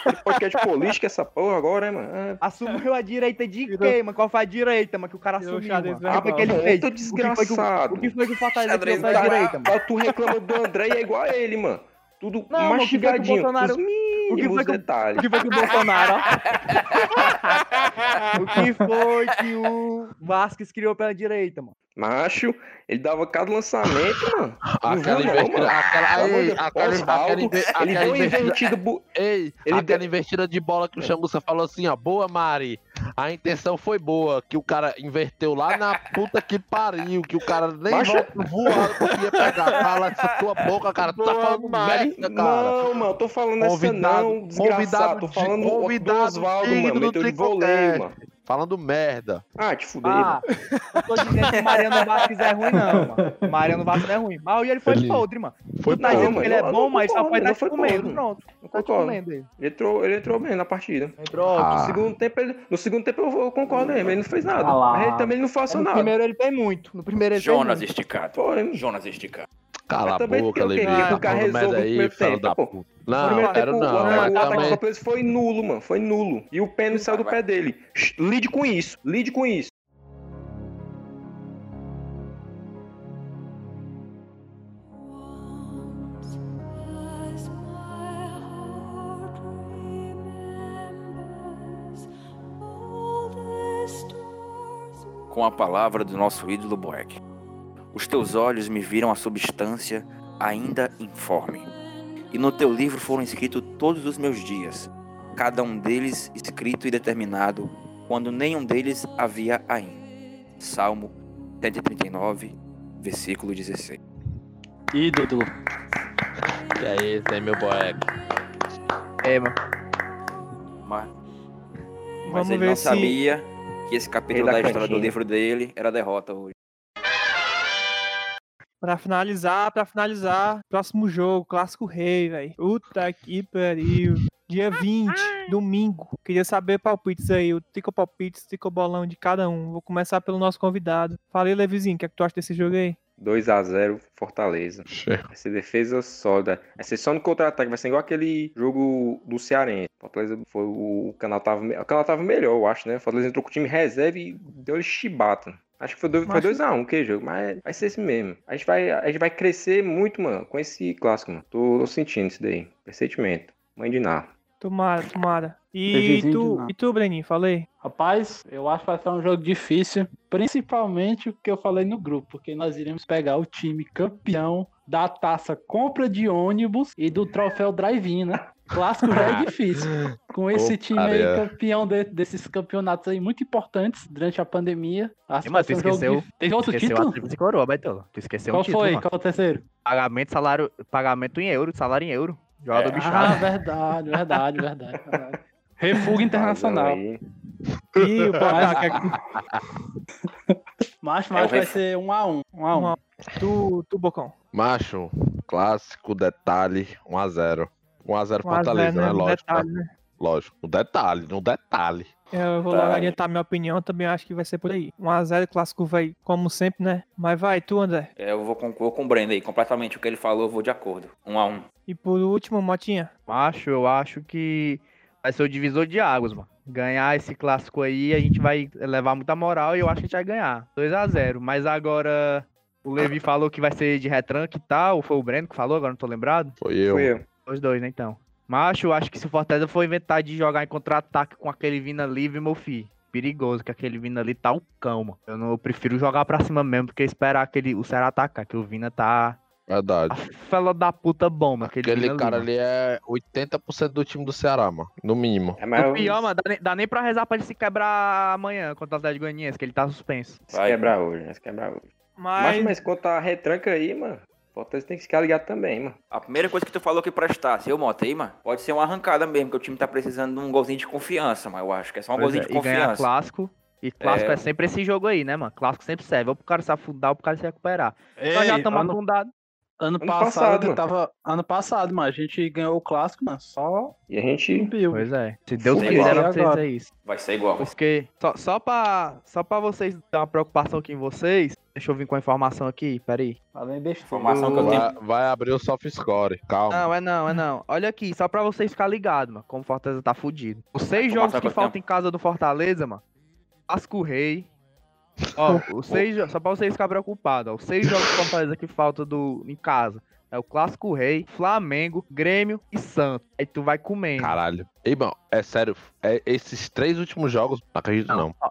É podcast político essa porra agora, né, mano? É. Assumiu a direita de quê, mano? Qual foi a direita, mano, que o cara Tirou assumiu, mano? O que foi que ele fez? Desgraçado. O que foi que o Fortaleza tirou pra verbal. direita, mano? Ah, tu reclama do André e é igual a ele, mano. Tudo Não, mano, o que foi que o mastigadinho, Bolsonaro- os que mínimos foi que o- detalhes. O que foi que o Bolsonaro, ó? O que foi que o Vasquez criou pela direita, mano? Macho, ele dava cada lançamento, mano. Aquela investida. Aquela. Ei, aquela, Osvaldo, aquela, Ele deu investida. bu- Ei, Ele aquela deu- investida de bola que o Chamuça falou assim, ó. Boa, Mari. A intenção foi boa, que o cara inverteu lá na puta que pariu, que o cara nem Macho- voado conseguia pegar. Cala essa tua boca, cara. Tu tá Boa, falando Mari. merda, cara. Não, mano, eu tô falando essa Convidado- não, desgraçado. convidado Tô falando do- do convidado Osvaldo, mano. Meteu de voleio, mano. Falando merda. Ah, te fudei, Ah, não tô dizendo que o Mariano Vasquez é ruim, não, mano. O Mariano Vasquez é ruim. Mas ele foi Ele- podre, mano. Foi tá Não, dizendo mano, que ele é não bom, mas só dar foi comendo. podre. Pronto. Não Tá concordo. comendo ele. Ele entrou, ele entrou bem na partida. Entrou. Ah. No segundo tempo, ele, no segundo tempo eu, concordo mesmo, ele não fez nada. Ah. Mas ele também não foi No acionado. primeiro ele fez muito. No primeiro ele Jonas esticado. Foi. Jonas esticado. Cala a também boca? Levi. Que Tá o cara falando merda resolve no aí, primeiro filho da pô. puta. Não, quero tempo, não. o, mas o ataque também- do Fortaleza foi nulo, mano. Foi nulo. E o pé não saiu do pé dele. Lide com isso. Lide com isso. Com a palavra do nosso ídolo Boeck. Os teus olhos me viram a substância ainda informe. E no teu livro foram escritos todos os meus dias, cada um deles escrito e determinado, quando nenhum deles havia ainda. Salmo 139, versículo 16. Ídolo. Que é isso aí, meu boeco. É, mano. Mas, mas Vamos ele ver não se- sabia que esse capítulo da da história do livro dele era derrota hoje. Pra finalizar, pra finalizar, próximo jogo, Clássico Rei, velho. Puta que pariu. Dia 20, domingo. Queria saber palpites aí, o Tico Palpites, Tico Bolão de cada um. Vou começar pelo nosso convidado. Falei, Levizinho, o que é que tu acha desse jogo aí? 2x0 Fortaleza. Vai ser defesa sólida. Vai ser só no contra-ataque. Vai ser igual aquele jogo do Cearense. Fortaleza foi o, o canal tava, me- o canal tava melhor, eu acho, né? Fortaleza entrou com o time reserva e deu ele chibata. Acho que foi 2x1 Mas- dois a um, que jogo, mas vai ser esse mesmo. A gente vai, a gente vai crescer muito, mano, com esse clássico, mano. Tô, tô sentindo isso daí. Pressentimento. Mãe de Ná. Tomara, tomara. E tu, nada. e tu, Breninho, falei? Rapaz, eu acho que vai ser um jogo difícil, principalmente o que eu falei no grupo, porque nós iremos pegar o time campeão da taça compra de ônibus e do troféu drive-in, né? Clássico já é difícil. Com esse time aí campeão de- desses campeonatos aí muito importantes durante a pandemia. Acho Ei, que mas vai tu um esqueceu- difícil. Teve outro Esqueceu título? a tríplice coroa, Betolo. Tu esqueceu Qual um título, foi? mano. Qual o terceiro? Pagamento, salário, pagamento em euro, salário em euro. Jogador É. Ah, bichado. verdade, verdade, verdade. verdade. Refuga internacional. E o placar, que é que Mas, É mas o vai ser um a um. Um a um. Um tu, tu, Bocão. Macho, clássico, detalhe, 1x0. 1x0 Fortaleza, Um a zero, né? No Lógico. detalhe, né? né? Lógico. No detalhe, no detalhe. Eu vou Tá. logo adiantar minha opinião, também acho que vai ser por aí. 1x0, clássico vai, como sempre, né? Mas vai, tu, André. É, Eu vou concordar com o Brenda aí, completamente o que ele falou, eu vou de acordo. Um a um. E por último, Motinha. Macho, eu acho que vai ser o divisor de águas, mano. Ganhar esse clássico aí, a gente vai levar muita moral e eu acho que a gente vai ganhar. 2x0. Mas agora o Levi falou que vai ser de retranque e tal. Ou foi o Breno que falou, agora não tô lembrado. Foi eu. Fui eu. Os dois, né, então. Macho, eu acho que se o Fortaleza for inventar de jogar em contra-ataque com aquele Vina livre, meu filho, perigoso, que aquele Vina ali tá o cão, mano. Eu, não, eu prefiro jogar pra cima mesmo do que esperar aquele, o Ceará atacar, que o Vina tá. Verdade. A fela da puta bomba. Aquele, Aquele cara mano. ali é 80% do time do Ceará, mano. No mínimo. É, mas O pior, mano, dá nem, dá nem pra rezar pra ele se quebrar amanhã contra o Atlético Goianiense, que ele tá suspenso. se quebrar hoje, né? Se quebrar hoje. Mas, Mas, mas quanto a retranca aí, mano, o Fortaleza tem que ficar ligado também, mano. A primeira coisa que tu falou que prestasse, eu moto aí, mano, pode ser uma arrancada mesmo, que o time tá precisando de um golzinho de confiança, mas eu acho que é só um Pois golzinho é, de e ganhar confiança. clássico. E clássico é. É. sempre esse jogo aí, né, mano? Clássico sempre serve. Ou pro cara se afundar, ou pro cara se recuperar. Nós Ei, já estamos ano, afundados. Ano Ano passado, passado, mano. tava. Ano passado, mas a gente ganhou o clássico, mano. Só E a gente. subiu. Pois é. Se Deus quiser, igual. vai ser Agora. isso. Vai ser igual. Porque, só, só, pra, só pra vocês dar uma preocupação aqui em vocês, deixa eu vir com a informação aqui, peraí. Falei besteira. Informação que eu tenho. Vai, vai abrir o soft score, calma. Não, é não, é não. Olha aqui, só pra vocês ficarem ligados, mano, como o Fortaleza tá fudido. Os seis jogos que faltam em casa do Fortaleza, mano, Vasco Rei. Ó, os seis, só pra vocês ficarem preocupados, ó, os seis jogos do Fortaleza que faltam do, em casa. É o Clássico Rei, Flamengo, Grêmio e Santos. Aí tu vai comendo. Caralho. Ei, mano, é sério. É, esses três últimos jogos, não acredito não. ó,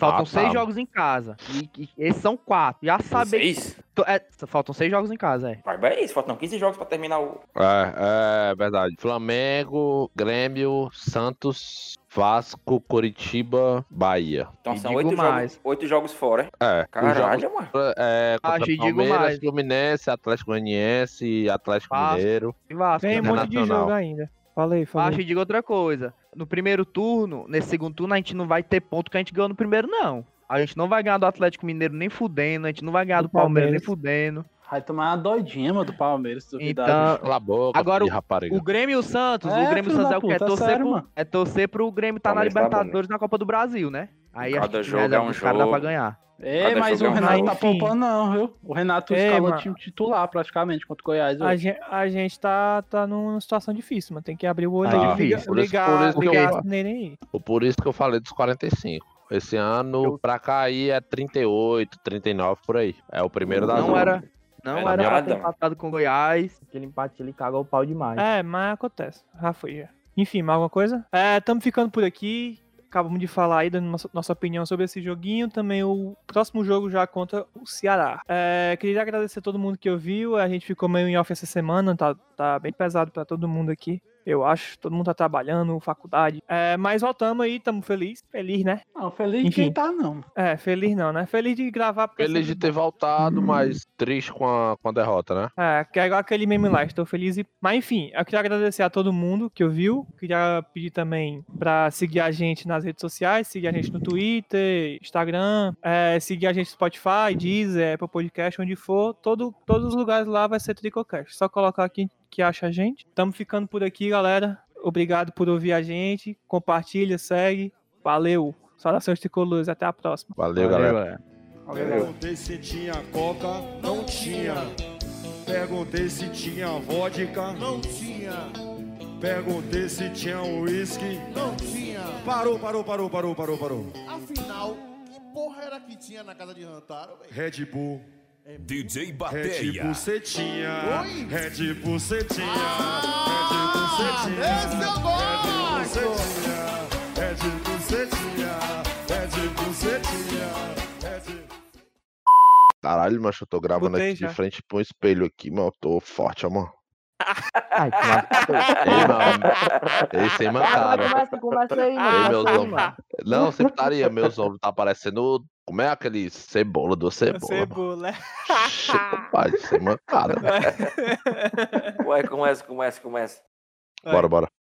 Faltam Ah, seis tá. jogos em casa. E, e esses são quatro. Já sabe. Seis? Tu- é, faltam seis jogos em casa, é. Isso, faltam 15 jogos pra terminar o. É, é verdade. Flamengo, Grêmio, Santos, Vasco, Curitiba, Bahia. Então E são oito mais. jogos, oito jogos fora. É. Caralho, jogos, mano. é, Ah, digo Palmeiras, mais. Fluminense, Atlético Goianiense, Atlético Vasco. Mineiro. E Vasco, tem um monte de jogo ainda. Falei, falei. Acho e digo outra coisa. No primeiro turno, nesse segundo turno, a gente não vai ter ponto que a gente ganhou no primeiro, não. A gente não vai ganhar do Atlético Mineiro nem fudendo, a gente não vai ganhar do, Do Palmeiras, nem Palmeiras. fudendo. Vai tomar uma doidinha, mano, do Palmeiras. Então, Cala a boca, Agora, rapariga. O Grêmio e o Santos, É, o Grêmio e o Santos é o quê? É torcer, sério, pro, mano. é torcer pro Grêmio tá na Palmeiras tá bom, Libertadores na Copa do Brasil, né? Aí Cada acho que jogo é um caras dá pra jogo. ganhar. Ei, Cada mas jogo o é um Renato jogo. tá poupando, não, viu? O Renato escalou mano. o time titular praticamente contra o Goiás. A hoje. gente, a gente tá, tá numa situação difícil, mano. Tem que abrir o olho Tá liga- difícil. Por isso- ligar, por isso que eu- ligar nele aí. Por isso que eu falei dos 45. Esse ano, pra cair, é 38, 39 por aí. É o primeiro da Não zona. era, não É era pra ter empatado com o Goiás. Aquele empate ele cagou o pau demais. É, mas acontece. Já foi, já. Enfim, mais alguma coisa? É, estamos ficando por aqui. Acabamos de falar aí, dando nossa, nossa opinião sobre esse joguinho. Também o próximo jogo já contra o Ceará. É, queria agradecer a todo mundo que ouviu. A gente ficou meio em off essa semana. Tá, tá bem pesado pra todo mundo aqui. Eu acho. Todo mundo tá trabalhando, faculdade. É, mas voltamos aí, estamos felizes. Feliz, né? Não, feliz Enfim. quem tá, não. É, feliz não, né? Feliz de gravar. Feliz de ter voltado, mas triste com a, com a derrota, né? É, que é igual aquele meme lá, estou feliz e... Mas enfim, eu queria agradecer a todo mundo que ouviu. Queria pedir também pra seguir a gente nas redes sociais, seguir a gente no Twitter, Instagram, é, seguir a gente no Spotify, Deezer, Apple Podcast, onde for. Todo, todos os lugares lá vai ser Tricocast. Só colocar aqui que acha a gente. Estamos ficando por aqui, galera. Obrigado por ouvir a gente. Compartilha, segue. Valeu. Saudações tricolores. Até a próxima. Valeu, galera. Perguntei se tinha coca, não tinha. Perguntei se tinha vodka, não tinha. Perguntei se tinha uísque, não tinha. Parou, parou, parou, parou, parou, parou. Afinal, que porra era que tinha na casa de Rantaro, velho? Red Bull, DJ Red Bateia. Bull você tinha. Oi? Red Bull você tinha. Ah, Red Bull você tinha. esse eu gosto! Red Bull você tinha. Red Bull você tinha. Red Bull você tinha. Red Caralho, mas eu tô gravando Botei aqui já. de frente pra um espelho aqui, mano. Eu tô forte, ó, mano. Ai, que Ei, mano. Ei, sem mancada. Ei, meus ombros. Não, sempre estaria. Meus ombros tá parecendo. Como é aquele cebola do cebola? Cebola. Compadre, sem mancada. Ué, começa, começa, começa. Bora, bora.